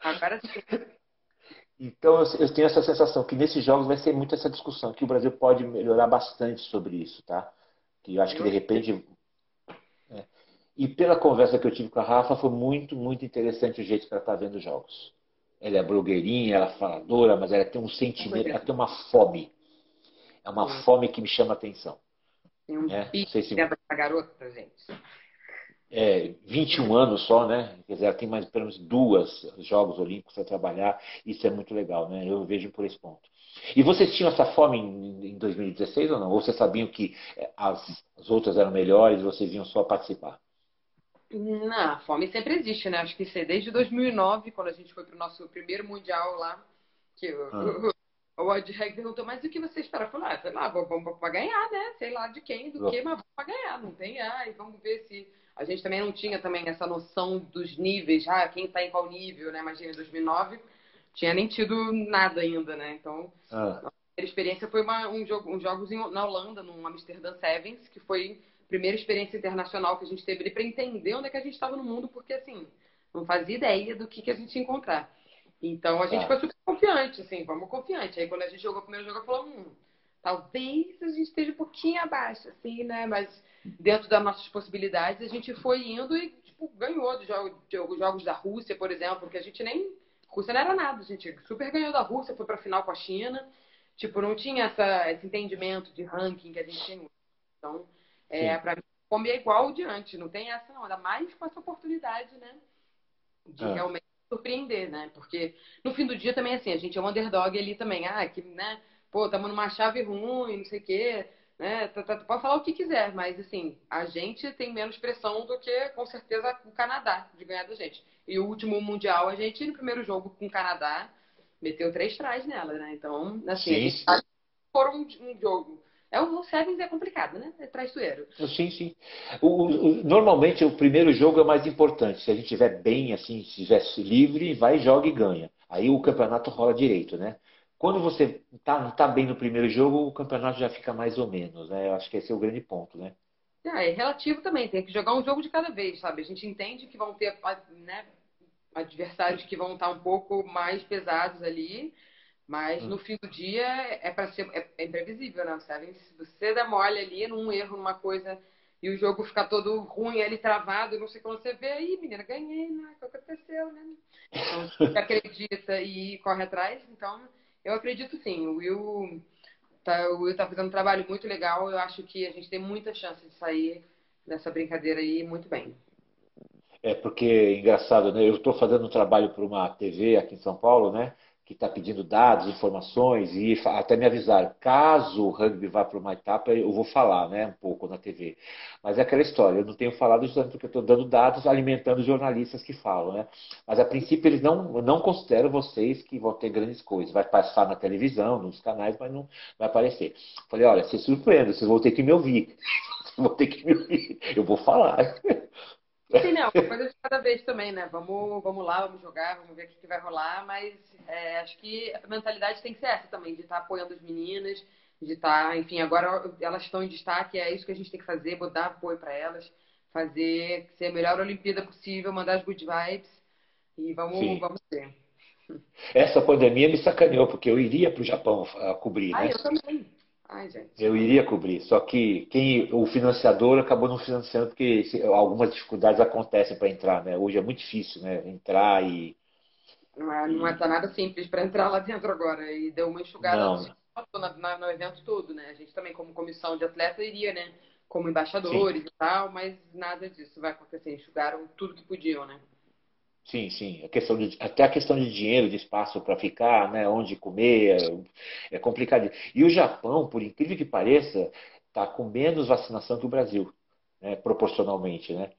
Speaker 2: Agora sim.
Speaker 1: Então eu tenho essa sensação que nesses jogos vai ser muito essa discussão, que o Brasil pode melhorar bastante sobre isso, tá? Que eu acho que de repente. É. E pela conversa que eu tive com a Rafa, foi muito, muito interessante o jeito que ela está vendo os jogos. Ela é blogueirinha, ela é faladora, mas ela tem um sentimento, ela tem uma fome. É uma fome que me chama a atenção.
Speaker 2: Tem um é, pique se... da garota, gente
Speaker 1: é, 21 anos só, né? Quer dizer, ela tem mais pelo menos duas Jogos Olímpicos para trabalhar. Isso é muito legal, né? Eu vejo por esse ponto. E vocês tinham essa fome em, 2016 ou não? Ou vocês sabiam que é, as, as outras eram melhores e vocês iam só participar?
Speaker 2: Não, a fome sempre existe, né? Acho que isso é desde 2009, quando a gente foi para o nosso primeiro Mundial lá, que ah. o, o Odd Reg perguntou, mas o que você espera? Eu falei, ah, sei lá, vamos para ganhar, né? Sei lá de quem, do que, mas vamos para ganhar. Não tem, ah, e vamos ver se a gente também não tinha também essa noção dos níveis, ah, quem está em qual nível, né? Imagina, em 2009 tinha nem tido nada ainda, né? Então, ah. experiência foi uma, um jogo, uns jogos em, na Holanda, no Amsterdã Sevens, que foi a primeira experiência internacional que a gente teve ali para entender onde é que a gente estava no mundo, porque assim, não fazia ideia do que, que a gente ia encontrar. Então a gente ah. foi super confiante, assim, vamos confiante. Aí quando a gente jogou o primeiro jogo, eu falei, hum, talvez a gente esteja um pouquinho abaixo, assim, né? Mas dentro das nossas possibilidades, a gente foi indo e tipo, ganhou dos jogos, jogos da Rússia, por exemplo, que a gente nem. Rússia não era nada, a gente super ganhou da Rússia, foi pra final com a China. Tipo, não tinha essa, esse entendimento de ranking que a gente tem hoje. Então, é, mim, como é igual o de antes, não tem essa não, ainda mais com essa oportunidade, né? De ah. realmente surpreender, né? Porque no fim do dia também, assim, a gente é um underdog ali também. Ah, que, né? Pô, estamos numa chave ruim, não sei o quê. Né? Tá, tá, pode falar o que quiser, mas assim, a gente tem menos pressão do que, com certeza, o Canadá de ganhar da gente. E o último Mundial, a gente, no primeiro jogo com o Canadá, meteu três trás nela, né? Então, assim, sim, por um, um jogo é o Sevens é complicado, né? É traiçoeiro.
Speaker 1: Sim, sim. O, o, normalmente o primeiro jogo é mais importante. Se a gente estiver bem, assim, se estiver livre, vai, joga e ganha. Aí o campeonato rola direito, né? Quando você tá, não está bem no primeiro jogo, o campeonato já fica mais ou menos, né? Eu acho que esse é o grande ponto, né?
Speaker 2: É, é relativo também, tem que jogar um jogo de cada vez, sabe? A gente entende que vão ter né, adversários que vão estar um pouco mais pesados ali, mas hum. no fim do dia é para ser é, é, imprevisível, né? Sabe? Se você dá mole ali num erro, numa coisa e o jogo ficar todo ruim ali travado, não sei como você vê aí, menina, ganhei, né? O que aconteceu, né? Então, você acredita e corre atrás, então eu acredito sim. O Will tá, o Will tá fazendo um trabalho muito legal. Eu acho que a gente tem muita chance de sair dessa brincadeira aí muito bem.
Speaker 1: É porque é engraçado, né? Eu estou fazendo um trabalho para uma TV aqui em São Paulo, né? Que está pedindo dados, informações, e até me avisaram, caso o rugby vá para uma etapa, eu vou falar né, um pouco na TV. Mas é aquela história, eu não tenho falado justamente porque eu estou dando dados, alimentando jornalistas que falam. Né? Mas a princípio eles não, não consideram vocês que vão ter grandes coisas. Vai passar na televisão, nos canais, mas não vai aparecer. Falei, olha, se surpreenda, vocês vão ter que me ouvir. Vocês vão ter que me ouvir. Eu vou falar.
Speaker 2: Sim, não, coisa de cada vez também, né? Vamos, vamos lá, vamos jogar, vamos ver o que, que vai rolar, mas é, acho que a mentalidade tem que ser essa também, de estar tá apoiando as meninas, de estar, tá, enfim, agora elas estão em destaque, é isso que a gente tem que fazer, botar apoio para elas, fazer ser a melhor Olimpíada possível, mandar as good vibes e vamos, vamos ver.
Speaker 1: Essa pandemia me sacaneou, porque eu iria para o Japão a cobrir,
Speaker 2: ah,
Speaker 1: né?
Speaker 2: eu também. Ai, gente.
Speaker 1: Eu iria cobrir, só que quem, o financiador acabou não financiando porque algumas dificuldades acontecem para entrar, né? Hoje é muito difícil, né? Entrar e.
Speaker 2: Não é, não é tá nada simples para entrar lá dentro agora. E deu uma enxugada no, no evento todo, né? A gente também, como comissão de atleta, iria, né? Como embaixadores Sim. e tal, mas nada disso vai acontecer. Enxugaram tudo que podiam, né?
Speaker 1: Sim, sim. A questão de, até a questão de dinheiro, de espaço para ficar, né, onde comer, é, é complicado. E o Japão, por incrível que pareça, está com menos vacinação que o Brasil, né, proporcionalmente, né?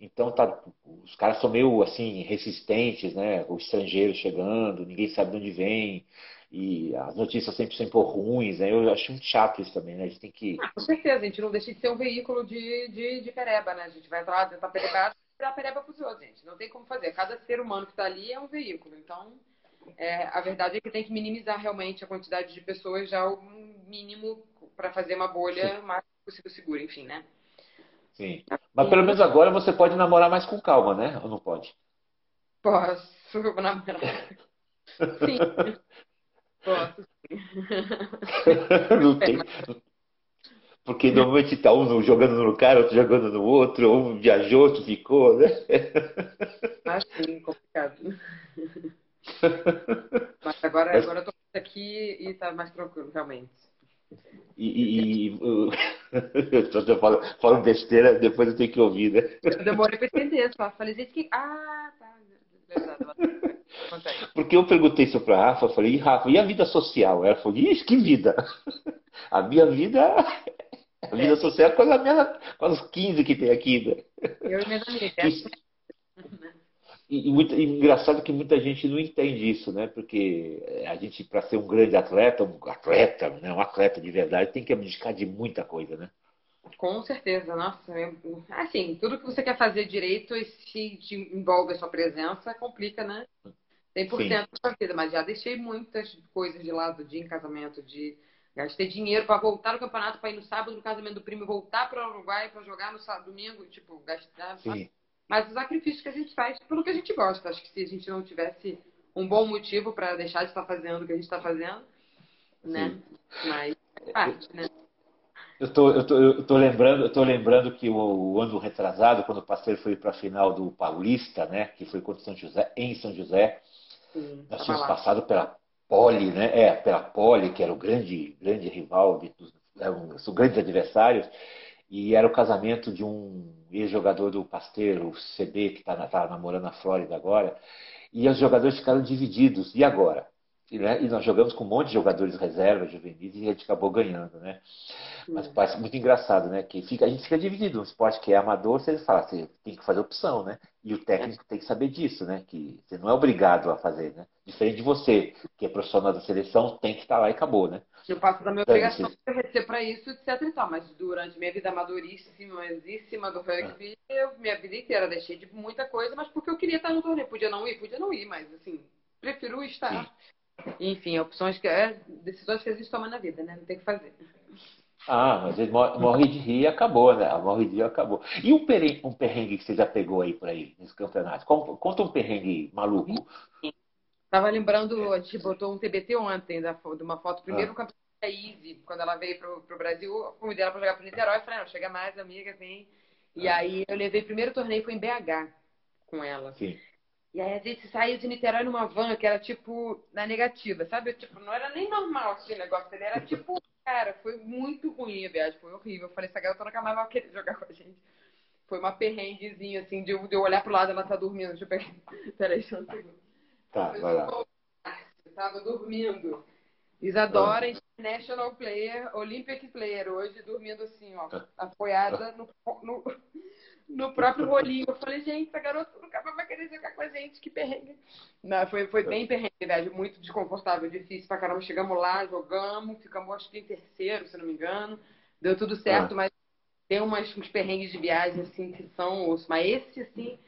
Speaker 1: Então tá, os caras são meio assim resistentes, né? O estrangeiro chegando, ninguém sabe de onde vem e as notícias sempre sempre ruins, né? Eu acho muito chato isso também, né? A gente tem que.
Speaker 2: Ah, com certeza, a gente não deixa de ser um veículo de, de, de pereba, né? A gente vai lá tentar perebado dar pereba para os outros, gente. Não tem como fazer. Cada ser humano que está ali é um veículo. Então, é, a verdade é que tem que minimizar realmente a quantidade de pessoas já o mínimo para fazer uma bolha o mais possível segura, enfim, né?
Speaker 1: Sim. Mas pelo menos agora você pode namorar mais com calma, né? Ou não pode?
Speaker 2: Posso namorar. Sim. Posso, sim.
Speaker 1: não tem, porque normalmente está um jogando no cara, outro jogando no outro, um viajou, outro ficou, né?
Speaker 2: Ah, sim, complicado. Mas agora, Mas... agora eu tô aqui e está mais tranquilo, realmente.
Speaker 1: E, e uh, eu falo, falo besteira, depois eu tenho que ouvir, né?
Speaker 2: Eu demorei para entender, só falei, gente, que. Ah, tá.
Speaker 1: Porque eu perguntei isso para a Rafa, eu falei, e Rafa, e a vida social? Ela falou, ixi, que vida? A minha vida a vida social é com as, minhas, com as 15 que tem aqui. Né?
Speaker 2: Eu e minhas amigas.
Speaker 1: E, e, muito, e engraçado que muita gente não entende isso, né? Porque a gente, para ser um grande atleta, um atleta, né? um atleta de verdade, tem que abdicar de muita coisa, né?
Speaker 2: Com certeza, nossa. Assim, tudo que você quer fazer direito e se envolve a sua presença, complica, né? 100% Sim. da sua vida. Mas já deixei muitas coisas de lado de em casamento, de Gastei dinheiro para voltar no campeonato, para ir no sábado no casamento do primo, voltar para o Uruguai para jogar no sábado, domingo, tipo, gastar. Sim. Mas o sacrifício que a gente faz pelo que a gente gosta. Acho que se a gente não tivesse um bom motivo para deixar de estar fazendo o que a gente está fazendo, né? Sim. Mas é parte, né?
Speaker 1: Eu tô, eu, tô, eu tô lembrando, eu tô lembrando que o, o ano retrasado, quando o parceiro foi para a final do Paulista, né, que foi contra São José, em São José, Sim, nós tínhamos lá. passado pela Poli, né, é, pela Poli, que era o grande, grande rival, os grandes adversários, e era o casamento de um ex-jogador do Pasteiro, o CB, que está tá namorando na Flórida agora, e os jogadores ficaram divididos. E agora? E, né, e nós jogamos com um monte de jogadores reserva, juvenis, e a gente acabou ganhando, né? Mas hum. parece muito engraçado, né? Que fica, a gente fica dividido. Um esporte que é amador, você fala, você tem que fazer opção, né? E o técnico tem que saber disso, né? Que você não é obrigado a fazer, né? Diferente de você, que é profissional da seleção, tem que estar lá e acabou, né?
Speaker 2: Eu passo da minha então, obrigação de receber para isso, etc e tal. Mas durante minha vida amadoríssima do rugby, ah. eu, minha vida inteira deixei de muita coisa, mas porque eu queria estar no torneio. Podia não ir, podia não ir, mas assim, prefiro estar. Sim. Enfim, opções que é decisões que a gente toma na vida, né? Não tem que fazer.
Speaker 1: Ah, mas ele morre de rir e acabou, né? Morre de rir e acabou. E um perrengue, um perrengue que você já pegou aí por aí, nesse campeonato? Conta um perrengue maluco. Sim.
Speaker 2: Tava lembrando, a gente botou um TBT ontem, da, de uma foto, primeiro ah. campeonato da Easy, quando ela veio pro, pro Brasil, eu convidei ela para jogar pro Niterói, falei, não, chega mais, amiga, vem. E ah. aí eu levei, o primeiro torneio foi em BH com ela.
Speaker 1: Sim.
Speaker 2: E aí a gente saiu de Niterói numa van que era tipo na negativa, sabe? Tipo, não era nem normal assim o negócio, ele era tipo Cara, foi muito ruim a viagem, foi horrível. Eu falei, essa garota nunca mais vai querer jogar com a gente. Foi uma perrenguezinha, assim, de eu, de eu olhar pro lado ela tá dormindo. Deixa eu pegar. Peraí, só um segundo.
Speaker 1: Tá, vai lá.
Speaker 2: Eu tava dormindo. Isadora, ah. International Player, Olympic Player, hoje dormindo assim, ó, ah. apoiada no, no, no próprio rolinho. Eu falei, gente, essa garota nunca vai querer jogar com a gente, que perrengue. Não, foi, foi bem perrengue, velho, muito desconfortável, difícil pra caramba. Chegamos lá, jogamos, ficamos acho que em terceiro, se não me engano. Deu tudo certo, ah. mas tem umas, uns perrengues de viagem, assim, que são osso. Mas esse, assim,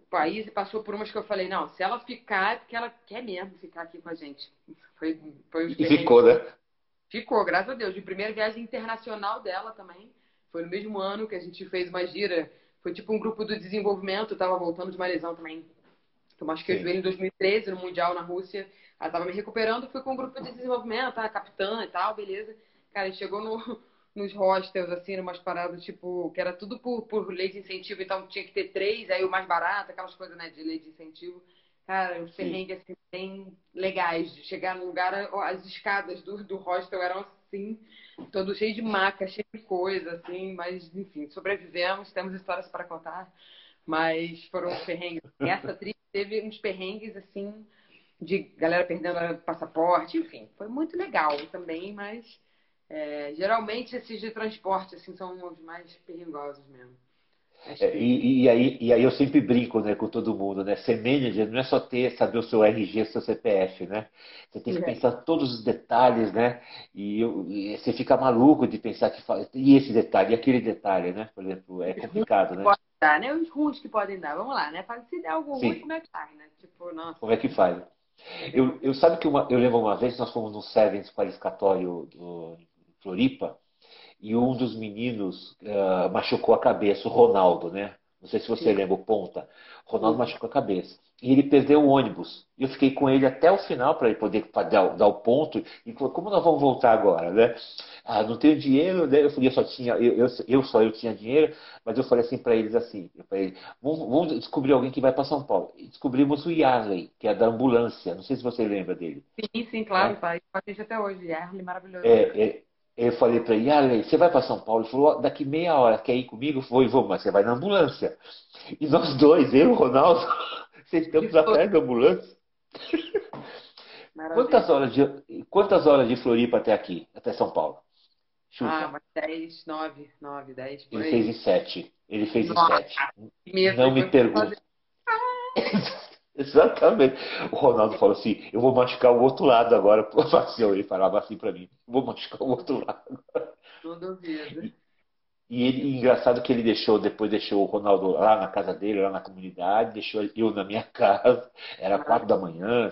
Speaker 2: o país passou por umas que eu falei, não, se ela ficar, é porque ela quer mesmo ficar aqui com a gente. Foi, foi
Speaker 1: E ficou, né?
Speaker 2: Ficou, graças a Deus. De primeira viagem internacional dela também. Foi no mesmo ano que a gente fez uma gira foi tipo um grupo do desenvolvimento, eu tava voltando de uma lesão também. Eu machuquei o joelho em 2013, no Mundial na Rússia. Ela tava me recuperando, fui com um grupo de desenvolvimento, tá? capitã e tal, beleza. Cara, chegou no, nos hostels, assim, numas paradas, tipo, que era tudo por, por lei de incentivo, então tinha que ter três, aí o mais barato, aquelas coisas, né, de lei de incentivo. Cara, os perrengues, assim, bem legais. De chegar no lugar, as escadas do, do hostel eram assim, todo cheio de maca, cheio de coisa, assim, mas, enfim, sobrevivemos, temos histórias para contar, mas foram perrengues. Essa atriz teve uns perrengues, assim, de galera perdendo passaporte, enfim, foi muito legal também, mas é, geralmente esses de transporte, assim, são os mais perigosos mesmo.
Speaker 1: É, e, e, aí, e aí eu sempre brinco né, com todo mundo, né? Ser manager não é só ter, saber o seu RG, seu CPF, né? Você tem que é. pensar todos os detalhes, né? E, eu, e, você fica maluco de pensar que e esse detalhe, e aquele detalhe, né? Por exemplo, é complicado, né?
Speaker 2: Pode dar, né? Os ruins que podem dar, vamos lá, né? Se der algo ruim, como é que faz, né? Tipo, nossa.
Speaker 1: Como é que faz? Eu, eu sabe que uma, eu lembro uma vez, nós fomos no Sevens qualificatório do Floripa, e um dos meninos uh, machucou a cabeça, o Ronaldo, né? Não sei se você Sim. lembra o ponta. O Ronaldo machucou a cabeça. E ele perdeu o ônibus. E eu fiquei com ele até o final para ele poder dar, dar, o ponto. E falou, como nós vamos voltar agora, né? Ah, não tenho dinheiro, né? Eu falei, eu só tinha, eu, eu, eu só eu tinha dinheiro, mas eu falei assim para eles assim, eu falei, vamos, vamos, descobrir alguém que vai para São Paulo. E descobrimos o Yarley, que é da ambulância. Não sei se você lembra dele.
Speaker 2: Sim, sim, claro, é. pai. Eu até hoje, Yarley, maravilhoso.
Speaker 1: É, é, eu falei para ele, Ale, você vai para São Paulo? Ele falou, daqui meia hora, quer ir comigo? Foi, vou, mas você vai na ambulância. E nós dois, eu e o Ronaldo, sentamos atrás da ambulância. Quantas horas, de, quantas horas de Floripa até aqui, até São Paulo?
Speaker 2: Chuta. Ah, mas 10, 9, 9, 10.
Speaker 1: Ele fez em 7. Ele fez Nossa, em 7. Não me pergunte. Exatamente. O Ronaldo falou assim: eu vou machucar o outro lado agora. Assim, ele falava assim para mim: vou machucar o outro lado.
Speaker 2: Não duvido.
Speaker 1: E, e ele, engraçado que ele deixou, depois deixou o Ronaldo lá na casa dele, lá na comunidade, deixou eu na minha casa, era quatro da manhã.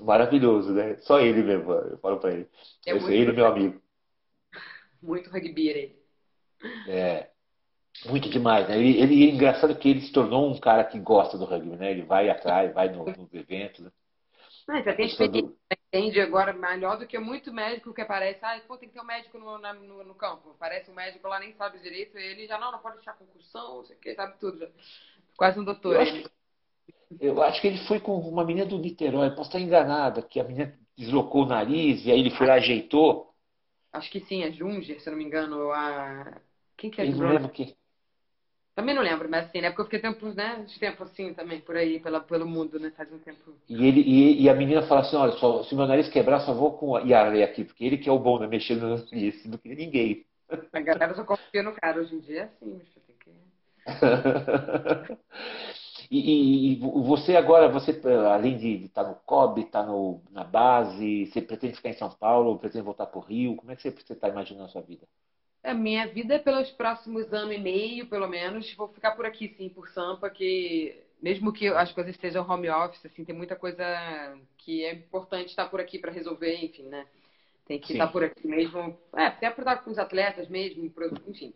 Speaker 1: Maravilhoso, né? Só ele mesmo, eu falo para ele. É ele meu amigo.
Speaker 2: Muito rugby ele.
Speaker 1: É. Muito demais, né? Ele, ele é engraçado que ele se tornou um cara que gosta do rugby, né? Ele vai atrás, vai no, nos eventos. Né?
Speaker 2: Não, já tem experiência, entende agora melhor do que muito médico que aparece. Ah, pô, tem que ter um médico no, na, no, no, campo. Aparece um médico lá, nem sabe direito. Ele já não, não pode deixar concussão, não sei o que, sabe tudo. Já. Quase um doutor.
Speaker 1: Eu acho, eu acho, que ele foi com uma menina do Niterói, posso estar enganada, que a menina deslocou o nariz e aí ele foi lá, ajeitou.
Speaker 2: Acho que sim, a Junger, se não me engano. A... Quem que é?
Speaker 1: Eu não lembro quem.
Speaker 2: Também não lembro, mas assim, né? Porque eu fiquei tempo, né? De tempo assim também, por aí, pela, pelo mundo, né? Faz um tempo.
Speaker 1: E, ele, e, e a menina fala assim, olha, só, se meu nariz quebrar, só vou com a Yara aqui, porque ele que é o bom, né? Mexendo no nariz, não queria ninguém.
Speaker 2: A galera só confia no cara hoje em dia, é assim, mas tem que.
Speaker 1: e, e, você agora, você além de estar no COB, estar no, na base, você pretende ficar em São Paulo, pretende voltar para o Rio? Como é que você está imaginando a sua vida?
Speaker 2: A minha vida é pelos próximos ano e meio, pelo menos, vou ficar por aqui, sim, por Sampa, que mesmo que as coisas estejam home office, assim, tem muita coisa que é importante estar por aqui para resolver, enfim, né? Tem que sim. estar por aqui mesmo, é, até para estar com os atletas mesmo, enfim.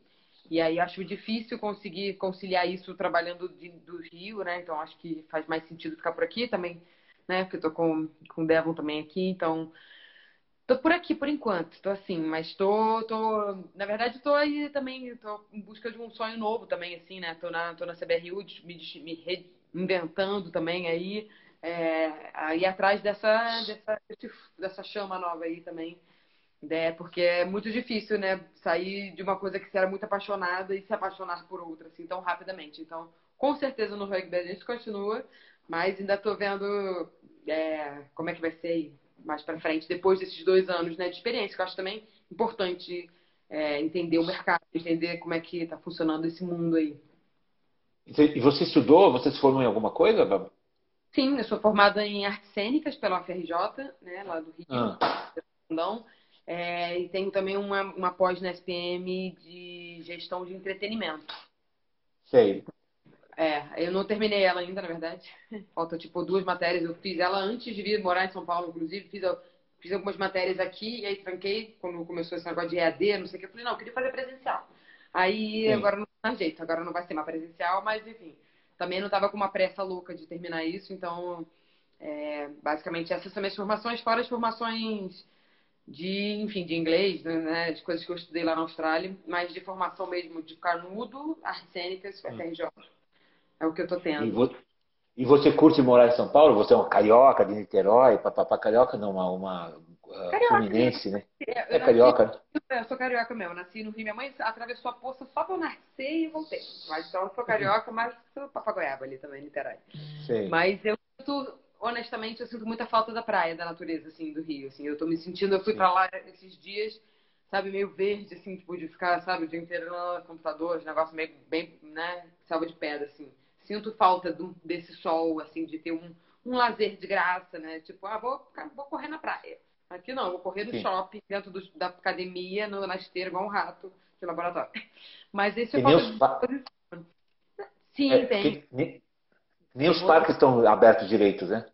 Speaker 2: E aí acho difícil conseguir conciliar isso trabalhando de, do Rio, né? Então acho que faz mais sentido ficar por aqui também, né? Porque eu tô com, com o Devon também aqui, então Tô por aqui por enquanto, tô assim, mas tô, tô na verdade tô aí também, tô em busca de um sonho novo também, assim, né? Tô na, tô na CBRU, me, me reinventando também aí, é, aí atrás dessa, dessa, dessa chama nova aí também, né? Porque é muito difícil, né? Sair de uma coisa que você era muito apaixonada e se apaixonar por outra, assim, tão rapidamente. Então, com certeza no rugby a gente continua, mas ainda tô vendo é, como é que vai ser aí mais para frente, depois desses dois anos né, de experiência, que eu acho também importante é, entender o mercado, entender como é que está funcionando esse mundo aí.
Speaker 1: E você estudou? Você se formou em alguma coisa, Baba?
Speaker 2: Sim, eu sou formada em artes cênicas pela UFRJ, né, lá do Rio, ah. é, e tenho também uma, uma pós na SPM de gestão de entretenimento.
Speaker 1: Sei.
Speaker 2: É, eu não terminei ela ainda, na verdade. Falta, tipo, duas matérias. Eu fiz ela antes de vir morar em São Paulo, inclusive. Fiz, fiz algumas matérias aqui e aí tranquei quando começou esse negócio de EAD, não sei o que. Eu falei, não, eu queria fazer presencial. Aí Sim. agora não tem jeito, agora não vai ser mais presencial, mas enfim. Também não estava com uma pressa louca de terminar isso, então, é, basicamente, essas são minhas formações, fora as formações de, enfim, de inglês, né, de coisas que eu estudei lá na Austrália, mas de formação mesmo de canudo, artes cênicas, FRJ. É o que eu tô tendo.
Speaker 1: E, vo e você curte morar em São Paulo? Você é uma carioca de Niterói? Papapá carioca não, uma, uma uh, carioca. fluminense, né?
Speaker 2: é carioca? Né? Eu sou carioca mesmo. Nasci no Rio. Minha mãe atravessou a poça só pra eu nascer e voltei. Mas então eu sou carioca, mas sou papagoiaba ali também, Niterói. Sim. Mas eu sinto, honestamente, eu sinto muita falta da praia, da natureza, assim, do Rio. Assim, eu tô me sentindo, eu fui Sim. pra lá esses dias sabe, meio verde, assim, tipo, de ficar, sabe, o dia inteiro no computador, negócio meio bem, né, salva de pedra, assim sinto falta do, desse sol, assim, de ter um, um lazer de graça, né? Tipo, ah, vou, vou correr na praia. Aqui não, vou correr no Sim. shopping, dentro do, da academia, no, na esteira, igual um rato de laboratório. Mas esse é o pa... Sim, é, tem. Que,
Speaker 1: nem, nem os parques estão abertos direitos, né?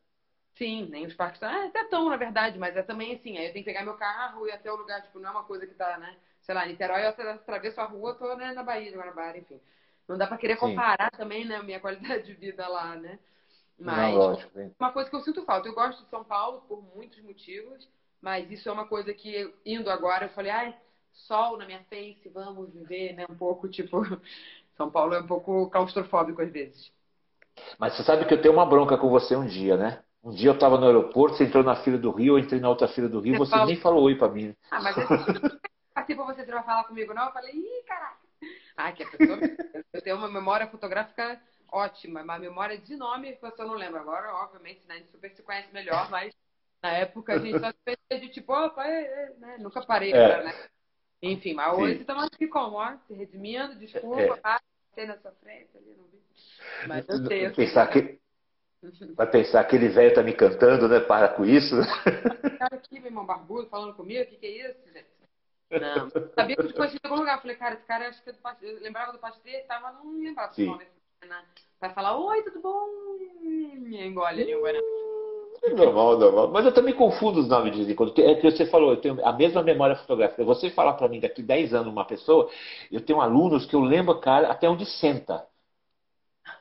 Speaker 2: Sim, nem os parques estão. Ah, até estão, na verdade, mas é também assim, aí eu tenho que pegar meu carro e ir até o lugar, tipo, não é uma coisa que tá, né? Sei lá, Niterói, eu atravesso a rua, tô né, na Bahia de Guanabara, enfim. Não dá para querer comparar Sim. também, né, a minha qualidade de vida lá, né? Mas não, uma coisa que eu sinto falta, eu gosto de São Paulo por muitos motivos, mas isso é uma coisa que indo agora eu falei, ai, sol na minha face, vamos viver, né, um pouco tipo São Paulo é um pouco claustrofóbico às vezes.
Speaker 1: Mas você sabe que eu tenho uma bronca com você um dia, né? Um dia eu estava no aeroporto, você entrou na fila do Rio, eu entrei na outra fila do Rio, você, você nem falou oi para mim.
Speaker 2: Ah, mas assim pra você não falar comigo, não? Eu falei, ih, caraca. Ah, que a pessoa. eu tenho uma memória fotográfica ótima, mas memória de nome a pessoa não lembra. Agora, obviamente, né, a gente super se conhece melhor, mas na época a gente só se fez de tipo, opa, é, é, né? nunca parei, é. né? Enfim, mas hoje estamos aqui como, ó, se redimindo, desculpa, é. pá, na sua frente ali, não vi. Mas eu sei, eu
Speaker 1: pensar que Vai pensar que aquele velho tá me cantando, né? Para com isso.
Speaker 2: Cara aqui, meu irmão barbudo, falando comigo, o que, que é isso, gente? Não. Sabia que eu conheci em algum lugar. Falei, cara, esse cara acho que é do pastor. Eu lembrava do pastor, tava, não lembrava do nome. Vai falar, oi, tudo bom? E engole ali o Guaraná.
Speaker 1: Normal, normal. Mas eu também confundo os nomes de vez em quando. É que você falou, eu tenho a mesma memória fotográfica. Você falar para mim daqui 10 anos uma pessoa, eu tenho alunos que eu lembro, cara, até onde senta.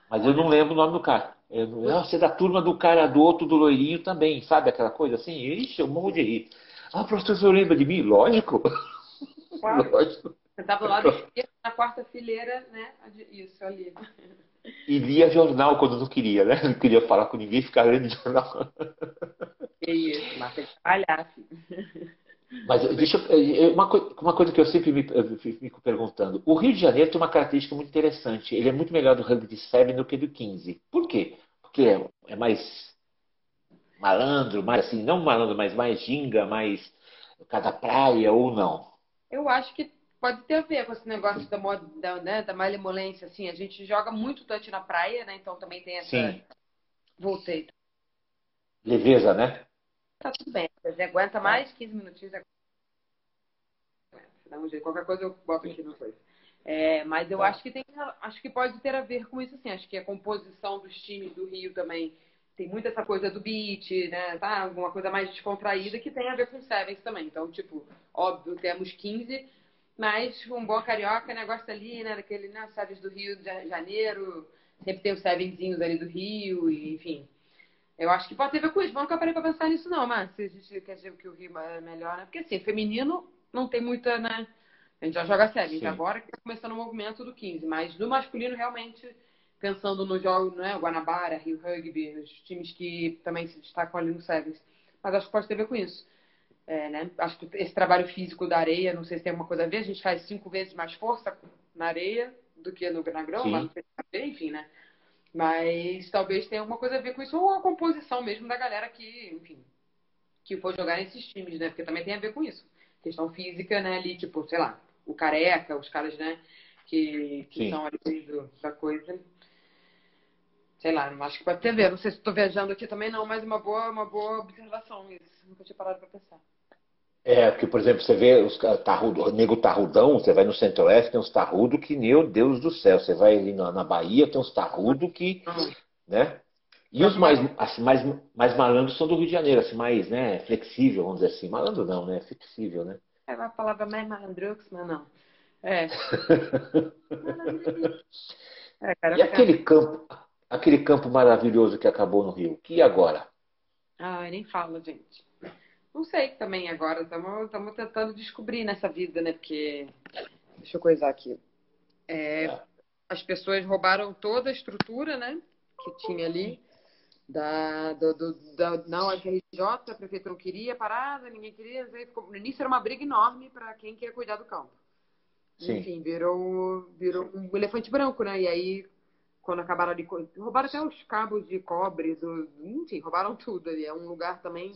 Speaker 1: Mas eu não lembro o nome do cara. Eu, ah, você é da turma do cara do outro, do loirinho também, sabe aquela coisa assim? Ixi, eu morro de rir. Ah, professor, você lembra de mim? Lógico.
Speaker 2: Claro. Lógico. Você estava lá na quarta fileira, né? Isso ali.
Speaker 1: E lia jornal quando não queria, né? Não queria falar com ninguém, ficar lendo jornal.
Speaker 2: Que isso, mas tem que trabalhar,
Speaker 1: Mas deixa eu, uma, uma coisa que eu sempre me, fico perguntando. O Rio de Janeiro tem uma característica muito interessante. Ele é muito melhor do rugby de 7 do que do 15. Por quê? Porque é, é mais malandro, mais assim, não malandro, mas mais ginga, mais cada praia ou não?
Speaker 2: Eu acho que pode ter a ver com esse negócio da, da, né, da malemolência, assim. A gente joga muito touch na praia, né? Então também tem essa. Sim. Voltei.
Speaker 1: Leveza, né?
Speaker 2: Tá tudo bem. Você aguenta mais 15 minutinhos. Dá um jeito. Qualquer coisa eu boto aqui no coisa. É, mas eu tá. acho que tem, acho que pode ter a ver com isso, assim. Acho que a composição dos times do Rio também tem muito essa coisa do beat, né? Tá? Alguma coisa mais descontraída que tem a ver com Sevens também. Então, tipo, óbvio, temos 15, mas um bom carioca, né? Gosta ali, né? Daquele, né? Sevens do Rio de Janeiro. Sempre tem os Sevenzinhos ali do Rio, e, enfim. Eu acho que pode ter a ver com isso. Mas nunca parei pra pensar nisso, não, mas se a gente quer dizer que o Rio é melhor, né? Porque assim, feminino não tem muita, né? A gente já joga Sevens agora que tá começando o movimento do 15, mas do masculino realmente pensando no jogo, né, Guanabara, Rio Rugby, os times que também se destacam ali no Sevens. Mas acho que pode ter a ver com isso. É, né? Acho que esse trabalho físico da areia, não sei se tem alguma coisa a ver, a gente faz cinco vezes mais força na areia do que no, na grama, enfim, né? Mas talvez tenha alguma coisa a ver com isso, ou a composição mesmo da galera que, enfim, que for jogar nesses times, né? Porque também tem a ver com isso. Questão física, né? Ali, tipo, sei lá, o careca, os caras, né? Que, que são ali do, da coisa sei lá, acho que pode ter a ver. Não sei se estou viajando aqui também não, mas uma boa, uma boa observação isso. Nunca tinha parado para pensar.
Speaker 1: É, porque, por exemplo, você vê os tarrudo, nego tarrudão, você vai no centro-oeste, tem uns tarrudo que, meu Deus do céu, você vai ali na, na Bahia, tem uns tarrudo que, uhum. né? E os mais, assim, mais, mais malandros são do Rio de Janeiro, assim, mais, né, flexível, vamos dizer assim. Malandro não, né? Flexível, né?
Speaker 2: É uma palavra mais malandrux, mas não. É.
Speaker 1: é cara, e aquele campo, aquele campo maravilhoso que acabou no Rio. E agora?
Speaker 2: Ai, nem fala, gente. Não sei também agora. Estamos tentando descobrir nessa vida, né? Porque. Deixa eu coisar aqui. É. As pessoas roubaram toda a estrutura, né? Que tinha ali. Da, do, do, da, na UFRJ, a prefeitura não queria parada, ninguém queria. Ficou, no início era uma briga enorme para quem quer cuidar do campo. Sim. Enfim, virou, virou um elefante branco, né? E aí quando acabaram de. Roubaram até os cabos de cobre, enfim, roubaram tudo ali. É um lugar também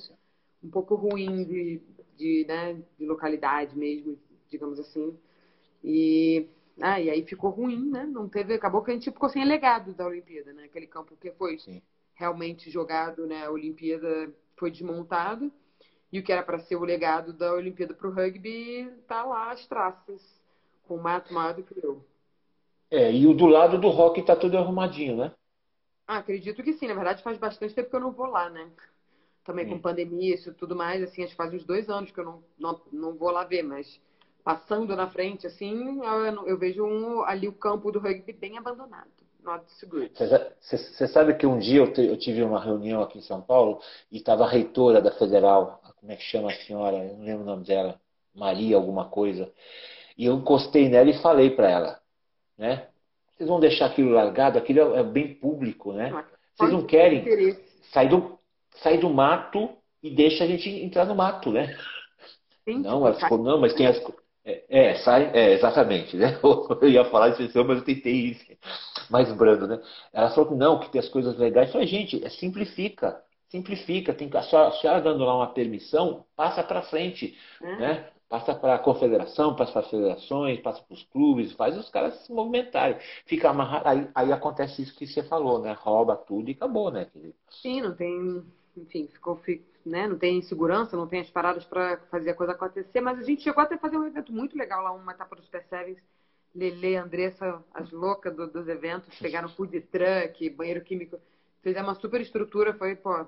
Speaker 2: um pouco ruim de, de, né, de localidade mesmo, digamos assim. E, ah, e aí ficou ruim, né? Não teve, acabou que a gente ficou sem legado da Olimpíada, né? Aquele campo que foi Sim. realmente jogado, né? A Olimpíada foi desmontado. E o que era para ser o legado da Olimpíada para o rugby tá lá as traças, com mato maior do que eu.
Speaker 1: É, e o do lado do rock tá tudo arrumadinho, né?
Speaker 2: Ah, acredito que sim. Na verdade, faz bastante tempo que eu não vou lá, né? Também sim. com pandemia, isso tudo mais, assim, acho que faz uns dois anos que eu não, não, não vou lá ver, mas passando na frente, assim, eu, eu vejo um, ali o campo do rugby bem abandonado.
Speaker 1: Você sabe que um dia eu, te, eu, tive uma reunião aqui em São Paulo e estava a reitora da Federal, como é que chama a senhora? Eu não lembro o nome dela, Maria alguma coisa. E eu encostei nela e falei para ela, né? Vocês vão deixar aquilo largado, aquilo é bem público, né? Vocês não querem sair do, sair do mato e deixa a gente entrar no mato, né? Sim, não, ela ficou, não, mas tem as. É, é, sai, é, exatamente, né? Eu ia falar expressão, mas eu tentei ir mais brando, né? Ela falou que não, que tem as coisas legais. Falei, gente, é, simplifica, simplifica. Tem que, a senhora dando lá uma permissão, passa para frente, hum. né? Passa para a confederação, passa para as federações, passa para os clubes, faz os caras se movimentarem. Fica amarrado, aí, aí acontece isso que você falou, né? Rouba tudo e acabou, né?
Speaker 2: Sim, não tem, enfim, ficou, né? Não tem segurança, não tem as paradas para fazer a coisa acontecer, mas a gente chegou até a fazer um evento muito legal lá, uma etapa dos Percebes. Lele, Andressa, as loucas do, dos eventos, pegaram food truck, banheiro químico, fizemos uma super estrutura, foi, pô,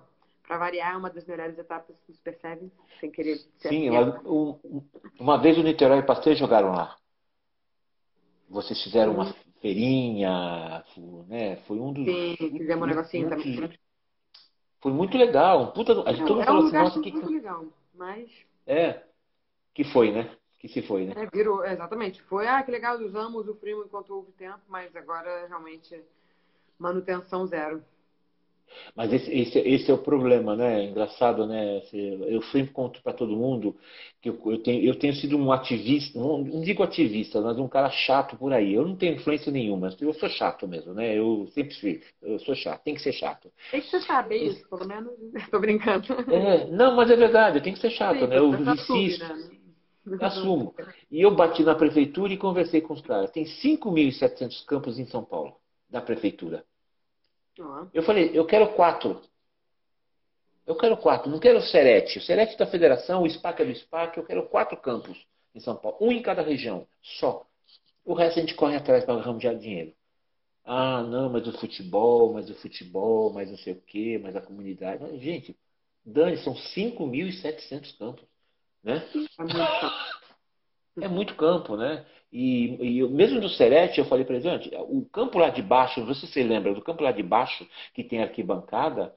Speaker 2: para variar, uma das melhores etapas do Super Seven, sem querer
Speaker 1: ser Sim, um, uma vez o Niterói e Pasteur jogaram lá. Vocês fizeram uma feirinha, né? Foi um dos.
Speaker 2: Sim, fizemos um negocinho também.
Speaker 1: Foi muito legal. Um puta, a gente todo mundo
Speaker 2: é
Speaker 1: falou
Speaker 2: um
Speaker 1: assim, nossa, que.
Speaker 2: Muito legal, mas.
Speaker 1: É, que foi, né? Que se foi, né?
Speaker 2: É, virou, exatamente. Foi, ah, que legal, usamos o primo enquanto houve tempo, mas agora realmente manutenção zero.
Speaker 1: Mas esse, esse, esse, é o problema, né? Engraçado, né? Eu sempre conto para todo mundo que eu, eu, tenho, eu tenho sido um ativista, não, não, digo ativista, mas um cara chato por aí. Eu não tenho influência nenhuma, eu sou chato mesmo, né? Eu sempre fui, eu sou chato, tem que ser chato.
Speaker 2: Tem que ser chato, é isso, pelo menos. Tô brincando.
Speaker 1: É, não, mas é verdade, tem que ser chato, Sim, né? Eu insisto. Né? Assumo. E eu bati na prefeitura e conversei com os caras. Tem 5.700 campos em São Paulo, da prefeitura. Uhum. Eu falei, eu quero quatro. Eu quero quatro, não quero o Serete. O Serete da federação, o SPAC é do SPAC, eu quero quatro campos em São Paulo. Um em cada região, só. O resto a gente corre atrás para arranjar dinheiro. Ah, não, mas o futebol, mas o futebol, mas não sei o quê, mas a comunidade. Mas, gente, Dani, são 5.700 campos. Né? É muito campo, né? E, e mesmo do Serete, eu falei para ele, o campo lá de baixo, você se lembra do campo lá de baixo, que tem arquibancada,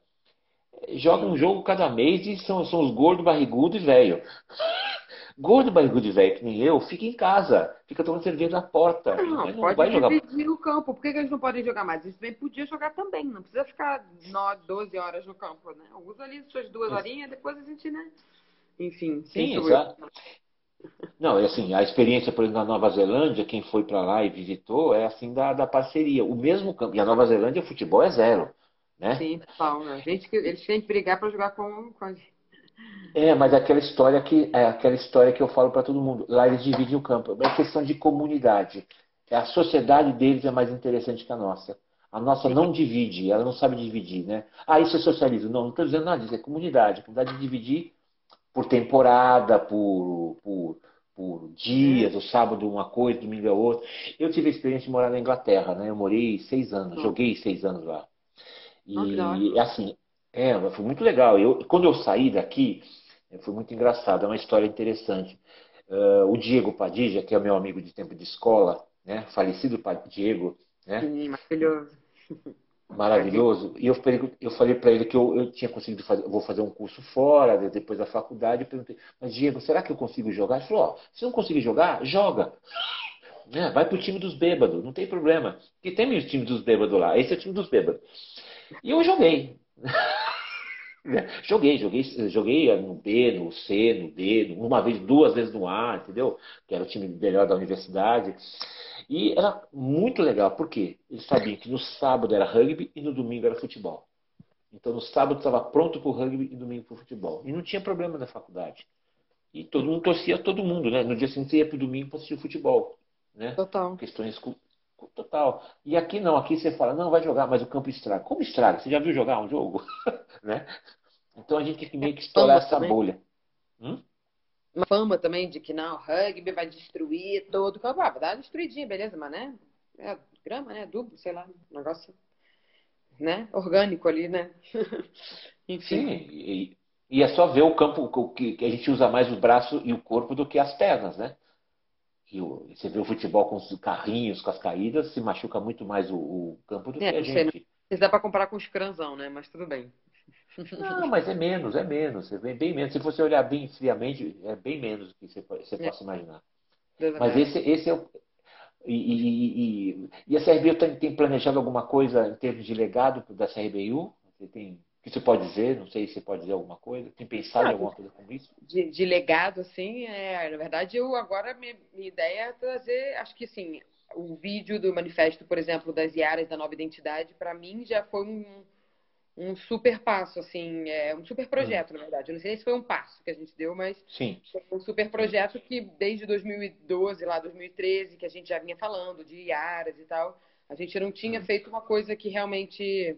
Speaker 1: joga um jogo cada mês e são, são os gordos, barrigudo e velho. Gordo, barrigudo e velho, que nem eu, fica em casa, fica tomando cerveja na porta.
Speaker 2: Não, não pode vai jogar... o campo. Por que, que, eles não podem jogar mais? Eles também podiam jogar também, não precisa ficar 9, 12 horas no campo, né? Usa ali suas duas horinhas, depois a gente, né? Enfim,
Speaker 1: sim, exato. Não, é assim, a experiência, por exemplo, na Nova Zelândia, quem foi para lá e visitou, é assim da, da parceria. O mesmo campo. E a Nova Zelândia, o futebol é zero. Né?
Speaker 2: Sim, total. Né? Gente que, eles têm que brigar para jogar com, com a
Speaker 1: é, mas é aquela história que é aquela história que eu falo para todo mundo. Lá eles dividem o campo. É questão de comunidade. É a sociedade deles é mais interessante que a nossa. A nossa não divide, ela não sabe dividir, né? Ah, isso é socialismo. Não, não estou dizendo nada disso, é comunidade. A comunidade de dividir por temporada, por, por, por dias, o sábado uma coisa, domingo é outra. Eu tive a experiência de morar na Inglaterra, né? Eu morei seis anos, joguei seis anos lá. E assim, é, foi muito legal. Eu, quando eu saí daqui, foi muito engraçado, é uma história interessante. Uh, o Diego Padilha, que é meu amigo de tempo de escola, né? Falecido Diego, né?
Speaker 2: Sim, maravilhoso.
Speaker 1: maravilhoso. E eu, eu falei para ele que eu, eu tinha conseguido fazer, vou fazer um curso fora, depois da faculdade. Eu perguntei, mas Diego, será que eu consigo jogar? Ele falou, ó, se não conseguir jogar, joga. É, vai pro time dos bêbados, não tem problema. Porque tem o time dos bêbados lá, esse é o time dos bêbados. E eu joguei. joguei, joguei, joguei no B, no C, no D, uma vez, duas vezes no A, entendeu? Que era o time melhor da universidade. E era muito legal, porque eles sabiam que no sábado era rugby e no domingo era futebol. Então no sábado estava pronto para o rugby e no domingo para o futebol. E não tinha problema na faculdade. E todo mundo torcia todo mundo, né? No dia seguinte você ia para o domingo para assistir o futebol. Né?
Speaker 2: Total.
Speaker 1: Questões total. E aqui não, aqui você fala, não, vai jogar, mas o campo estraga. Como estraga? Você já viu jogar um jogo? né? Então a gente tem que meio que estourar essa bolha. Hum?
Speaker 2: Uma fama também de que não, o rugby vai destruir todo o campo. Ah, vai dar uma destruidinha, beleza, mas né? É grama, né? Duplo, sei lá, um negócio né? orgânico ali, né?
Speaker 1: Enfim. Sim, e, e, é só ver o campo que, que a gente usa mais o braço e o corpo do que as pernas, né? E o, você vê o futebol com os carrinhos, com as caídas, se machuca muito mais o, o campo do é, que a gente.
Speaker 2: Não dá para comparar com os crãozão, né? Mas tudo bem.
Speaker 1: Não, mas é menos, é menos, é bem, bem menos. Se você olhar bem friamente, é bem menos do que você, você é. possa imaginar. Mas esse, esse é o. E, e, e, e a CRBU tem, tem, planejado alguma coisa em termos de legado da CRBU? Você tem, o que você pode dizer? Não sei se você pode dizer alguma coisa. Tem pensado em alguma coisa com isso?
Speaker 2: De, de legado, assim, é, na verdade, eu agora minha, minha ideia é trazer, acho que sim, o vídeo do manifesto, por exemplo, das Iaras da Nova Identidade, para mim já foi um um super passo, assim, é um super projeto, hum. na verdade. Eu não sei se foi um passo que a gente deu, mas
Speaker 1: Sim.
Speaker 2: foi um super projeto que desde 2012, lá 2013, que a gente já vinha falando de IARAS e tal, a gente não tinha hum. feito uma coisa que realmente,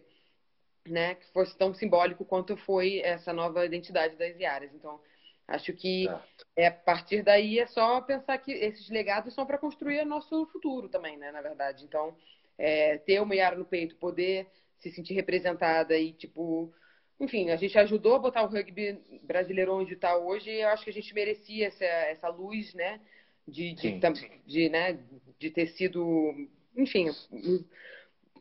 Speaker 2: né, que fosse tão simbólico quanto foi essa nova identidade das IARAS. Então, acho que é. a partir daí é só pensar que esses legados são para construir nosso futuro também, né, na verdade. Então, é, ter uma IARA no peito, poder se sentir representada e, tipo, enfim, a gente ajudou a botar o rugby brasileiro onde está hoje e eu acho que a gente merecia essa, essa luz, né? De, de, de, de, né, de ter sido, enfim,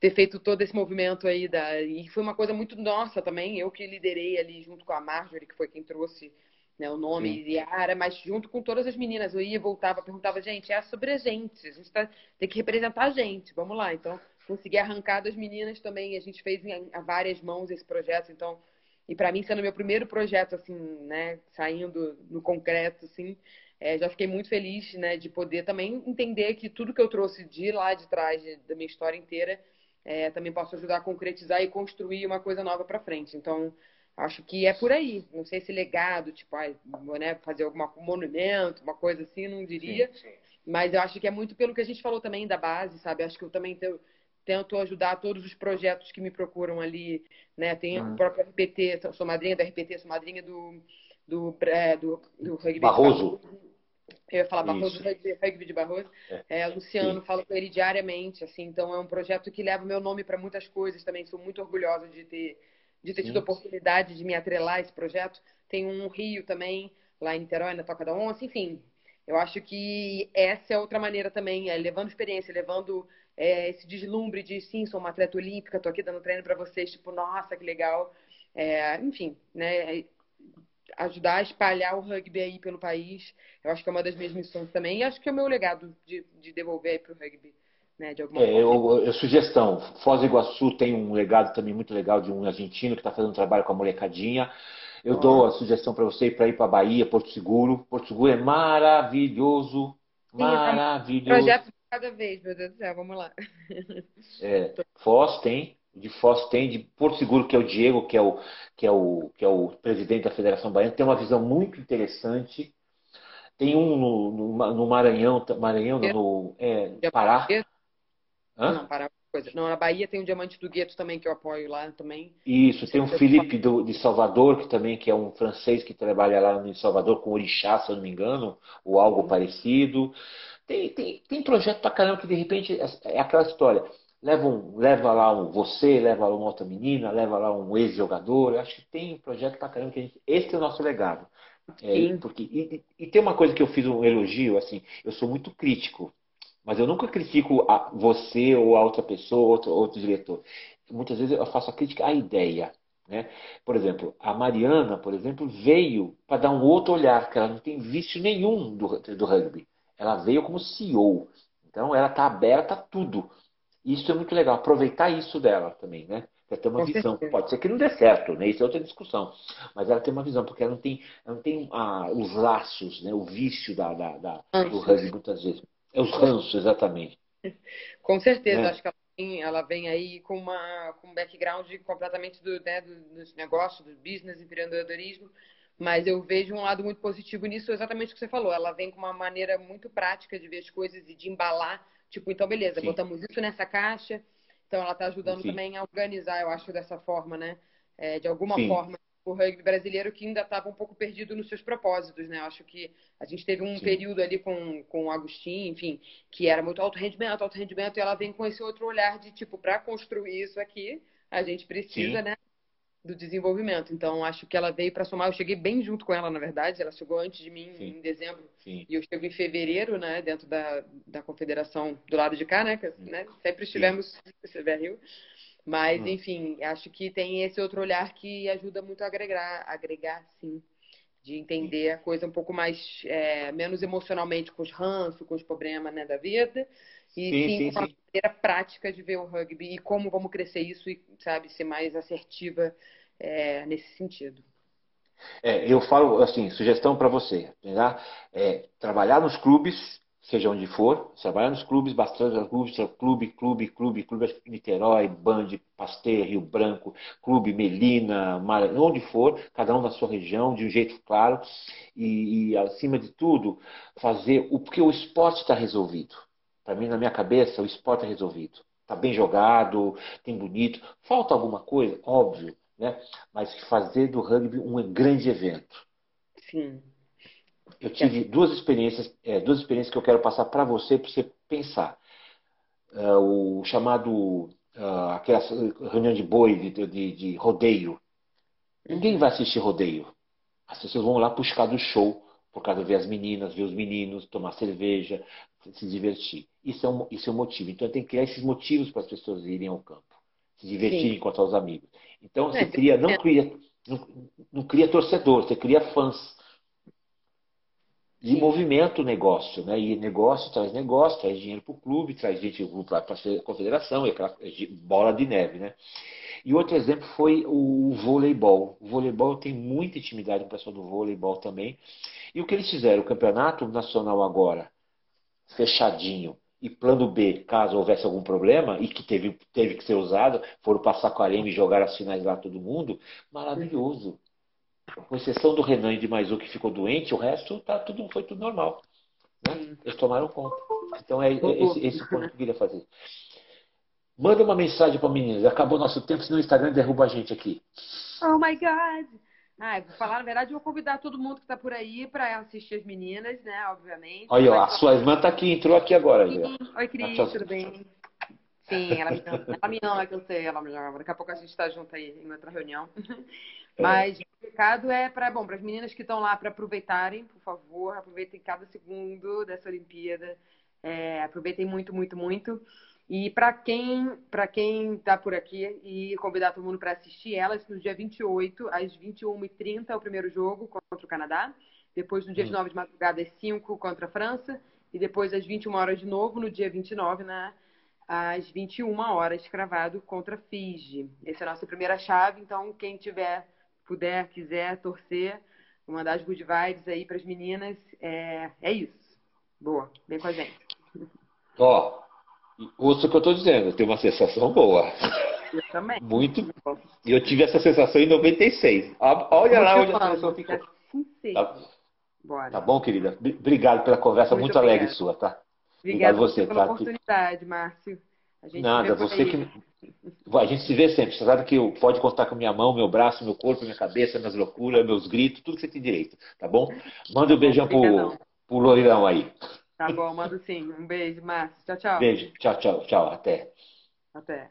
Speaker 2: ter feito todo esse movimento aí da e foi uma coisa muito nossa também eu que liderei ali junto com a Marjorie que foi quem trouxe né, o nome Sim. Yara mas junto com todas as meninas eu ia voltava perguntava gente é sobre a gente a gente tá, tem que representar a gente vamos lá então consegui arrancar das meninas também a gente fez em, a várias mãos esse projeto então e para mim sendo meu primeiro projeto assim né saindo no concreto assim é, já fiquei muito feliz né de poder também entender que tudo que eu trouxe de lá de trás de, da minha história inteira é, também posso ajudar a concretizar e construir uma coisa nova para frente. Então, acho que é por aí. Não sei se legado, tipo, ah, né, fazer algum monumento, uma coisa assim, não diria. Sim, sim. Mas eu acho que é muito pelo que a gente falou também da base, sabe? Acho que eu também tenho, tento ajudar todos os projetos que me procuram ali, né? Tem uhum. o próprio RPT, sou madrinha da RPT, sou madrinha do do, é, do, do rugby.
Speaker 1: Barroso.
Speaker 2: Eu ia falar Barroso, rugby, rugby de Barroso. É. É, Luciano, Sim. falo com ele diariamente, assim, então é um projeto que leva o meu nome para muitas coisas também. Sou muito orgulhosa de ter, de ter tido a oportunidade de me atrelar a esse projeto. Tem um Rio também, lá em Niterói, na Toca da Onça, enfim. Eu acho que essa é outra maneira também, é levando experiência, levando é, esse deslumbre de sim, sou uma atleta olímpica, tô aqui dando treino para vocês, tipo, nossa, que legal. É, enfim, né? ajudar a espalhar o rugby aí pelo país. Eu acho que é uma das minhas missões também. E acho que é o meu legado de, de devolver aí para o rugby. Né, de alguma
Speaker 1: é, forma. Eu, eu, sugestão, Foz do Iguaçu tem um legado também muito legal de um argentino que está fazendo um trabalho com a molecadinha. Eu oh. dou a sugestão para você ir para ir para Bahia, Porto Seguro. Porto Seguro é maravilhoso, Sim, maravilhoso.
Speaker 2: Projeto cada vez, meu Deus do céu, vamos lá.
Speaker 1: É, Foz tem, de Foz tem, de Porto Seguro, que é o Diego, que é o, que é o, que é o presidente da Federação Baiana, tem uma visão muito interessante. Tem um no, no, no Maranhão, Maranhão no é, Pará.
Speaker 2: Hã? Não, Pará coisa. Não, na Bahia tem o Diamante do Gueto também, que eu apoio lá também.
Speaker 1: Isso, tem o Felipe do, de Salvador, que também que é um francês que trabalha lá em Salvador com orixá, se eu não me engano, ou algo uhum. parecido. Tem, tem, tem projeto pra caramba que de repente é, é aquela história leva, um, leva lá um você, leva lá uma outra menina, leva lá um ex-jogador. Acho que tem um projeto pra caramba que a gente. Esse é o nosso legado. É, porque, e, e, tem uma coisa que eu fiz um elogio, assim, eu sou muito crítico, mas eu nunca critico a você ou a outra pessoa, outro, outro diretor. Muitas vezes eu faço a crítica à ideia. Né? Por exemplo, a Mariana, por exemplo, veio para dar um outro olhar, que ela não tem vício nenhum do, do rugby. Ela veio como CEO. Então ela está aberta a tudo. Isso é muito legal, aproveitar isso dela também, né? Ela tem uma Com visão. Certeza. Pode ser que não dê certo, né? Isso é outra discussão. Mas ela tem uma visão, porque ela não tem, ela não tem ah, os laços, né? o vício da, da, da do rugby muitas vezes. É os ranços, exatamente.
Speaker 2: Com certeza, né? acho que ela vem, ela vem aí com, uma, com um background completamente do, né, do, dos negócios, do business, empreendedorismo. Mas eu vejo um lado muito positivo nisso, exatamente o que você falou. Ela vem com uma maneira muito prática de ver as coisas e de embalar Tipo, então beleza, Sim. botamos isso nessa caixa. Então ela está ajudando Sim. também a organizar, eu acho, dessa forma, né? É, de alguma Sim. forma, o rugby brasileiro que ainda estava um pouco perdido nos seus propósitos, né? Eu acho que a gente teve um período ali com, com o Agostinho, enfim, que era muito alto rendimento, alto rendimento, e ela vem com esse outro olhar de, tipo, para construir isso aqui, a gente precisa, né? Do desenvolvimento. Então, acho que ela veio para somar. Eu cheguei bem junto com ela, na verdade. Ela chegou antes de mim Sim. em dezembro. Sim. E eu chego em fevereiro, né? Dentro da, da confederação do lado de cá, né? Que, né sempre estivemos no Rio. Mas, hum. enfim, acho que tem esse outro olhar que ajuda muito a agregar, agregar sim. De entender a coisa um pouco mais, é, menos emocionalmente com os ranços, com os problemas né, da vida. E sim, sim, sim uma maneira prática de ver o rugby e como vamos crescer isso e, sabe, ser mais assertiva é, nesse sentido.
Speaker 1: É, eu falo assim, sugestão para você, tá? é, trabalhar nos clubes, seja onde for, trabalhar nos clubes, bastante clubes, clube, clube, clube, clube, Niterói, Band, Pasteur, Rio Branco, Clube Melina, Mar... onde for, cada um na sua região, de um jeito claro, e, e acima de tudo, fazer o porque o esporte está resolvido. Para mim, na minha cabeça, o esporte é resolvido. Está bem jogado, tem bonito. Falta alguma coisa? Óbvio né? mas fazer do rugby um grande evento.
Speaker 2: Sim.
Speaker 1: Eu tive duas experiências, é, duas experiências que eu quero passar para você, para você pensar. Uh, o chamado, uh, aquela reunião de boi, de, de, de rodeio. Ninguém vai assistir rodeio. As pessoas vão lá buscar do show, por causa de ver as meninas, ver os meninos, tomar cerveja, se divertir. Isso é um, isso é um motivo. Então tem que criar esses motivos para as pessoas irem ao campo, se divertirem, Sim. encontrar os amigos. Então você é, cria, não cria, não, não, cria torcedor, você cria fãs. E movimenta o negócio, né? E negócio traz negócio, traz dinheiro para o clube, traz gente para a confederação, e aquela bola de neve, né? E outro exemplo foi o voleibol. O voleibol tem muita intimidade com o pessoal do voleibol também. E o que eles fizeram? O campeonato nacional agora, fechadinho, e plano B, caso houvesse algum problema, e que teve, teve que ser usado, foram passar com a Areme e jogar as finais lá todo mundo, maravilhoso. Com exceção do Renan e de mais um que ficou doente, o resto tá tudo, foi tudo normal. Né? Eles tomaram conta. Então é, é esse, esse ponto que eu queria fazer. Manda uma mensagem para meninas. Acabou nosso tempo, senão o Instagram derruba a gente aqui.
Speaker 2: Oh my God! Ah, vou falar, na verdade, eu vou convidar todo mundo que está por aí para assistir as meninas, né? Obviamente.
Speaker 1: Olha, ó, a sua irmã está aqui, entrou aqui agora.
Speaker 2: Sim. Oi, Cris, ah, tudo bem? Sim, ela me, ama, ela me ama, que eu sei, ela me ama. Daqui a pouco a gente está junto aí em outra reunião. É. Mas o recado é para bom, para as meninas que estão lá para aproveitarem, por favor, aproveitem cada segundo dessa Olimpíada. É, aproveitem muito, muito, muito. E para quem para quem está por aqui e convidar todo mundo para assistir elas, no dia 28, às 21h30, é o primeiro jogo contra o Canadá. Depois, no dia hum. 29 de madrugada, às 5 contra a França. E depois, às 21 horas de novo, no dia 29, na, às 21 horas, cravado contra a Fiji. Essa é a nossa primeira chave. Então, quem tiver, puder, quiser torcer, mandar as good vibes aí para as meninas, é, é isso. Boa, vem com a gente.
Speaker 1: Ó, Ouça o que eu estou dizendo, eu tenho uma sensação boa.
Speaker 2: Eu também.
Speaker 1: Muito. E eu tive essa sensação em 96. Olha lá onde a sensação ficou. Tá, Bora. tá bom, querida? Obrigado pela conversa muito, muito alegre sua, tá?
Speaker 2: Obrigado você, pela tá? oportunidade, Márcio.
Speaker 1: Nada, você que. A gente se vê sempre. Você sabe que pode contar com minha mão, meu braço, meu corpo, minha cabeça, minhas loucuras, meus gritos, tudo que você tem direito, tá bom? Manda um beijão pro, pro Loirão aí.
Speaker 2: Tá bom, mando sim. Um beijo, Márcio. Tchau, tchau.
Speaker 1: Beijo. Tchau, tchau, tchau. Até.
Speaker 2: Até.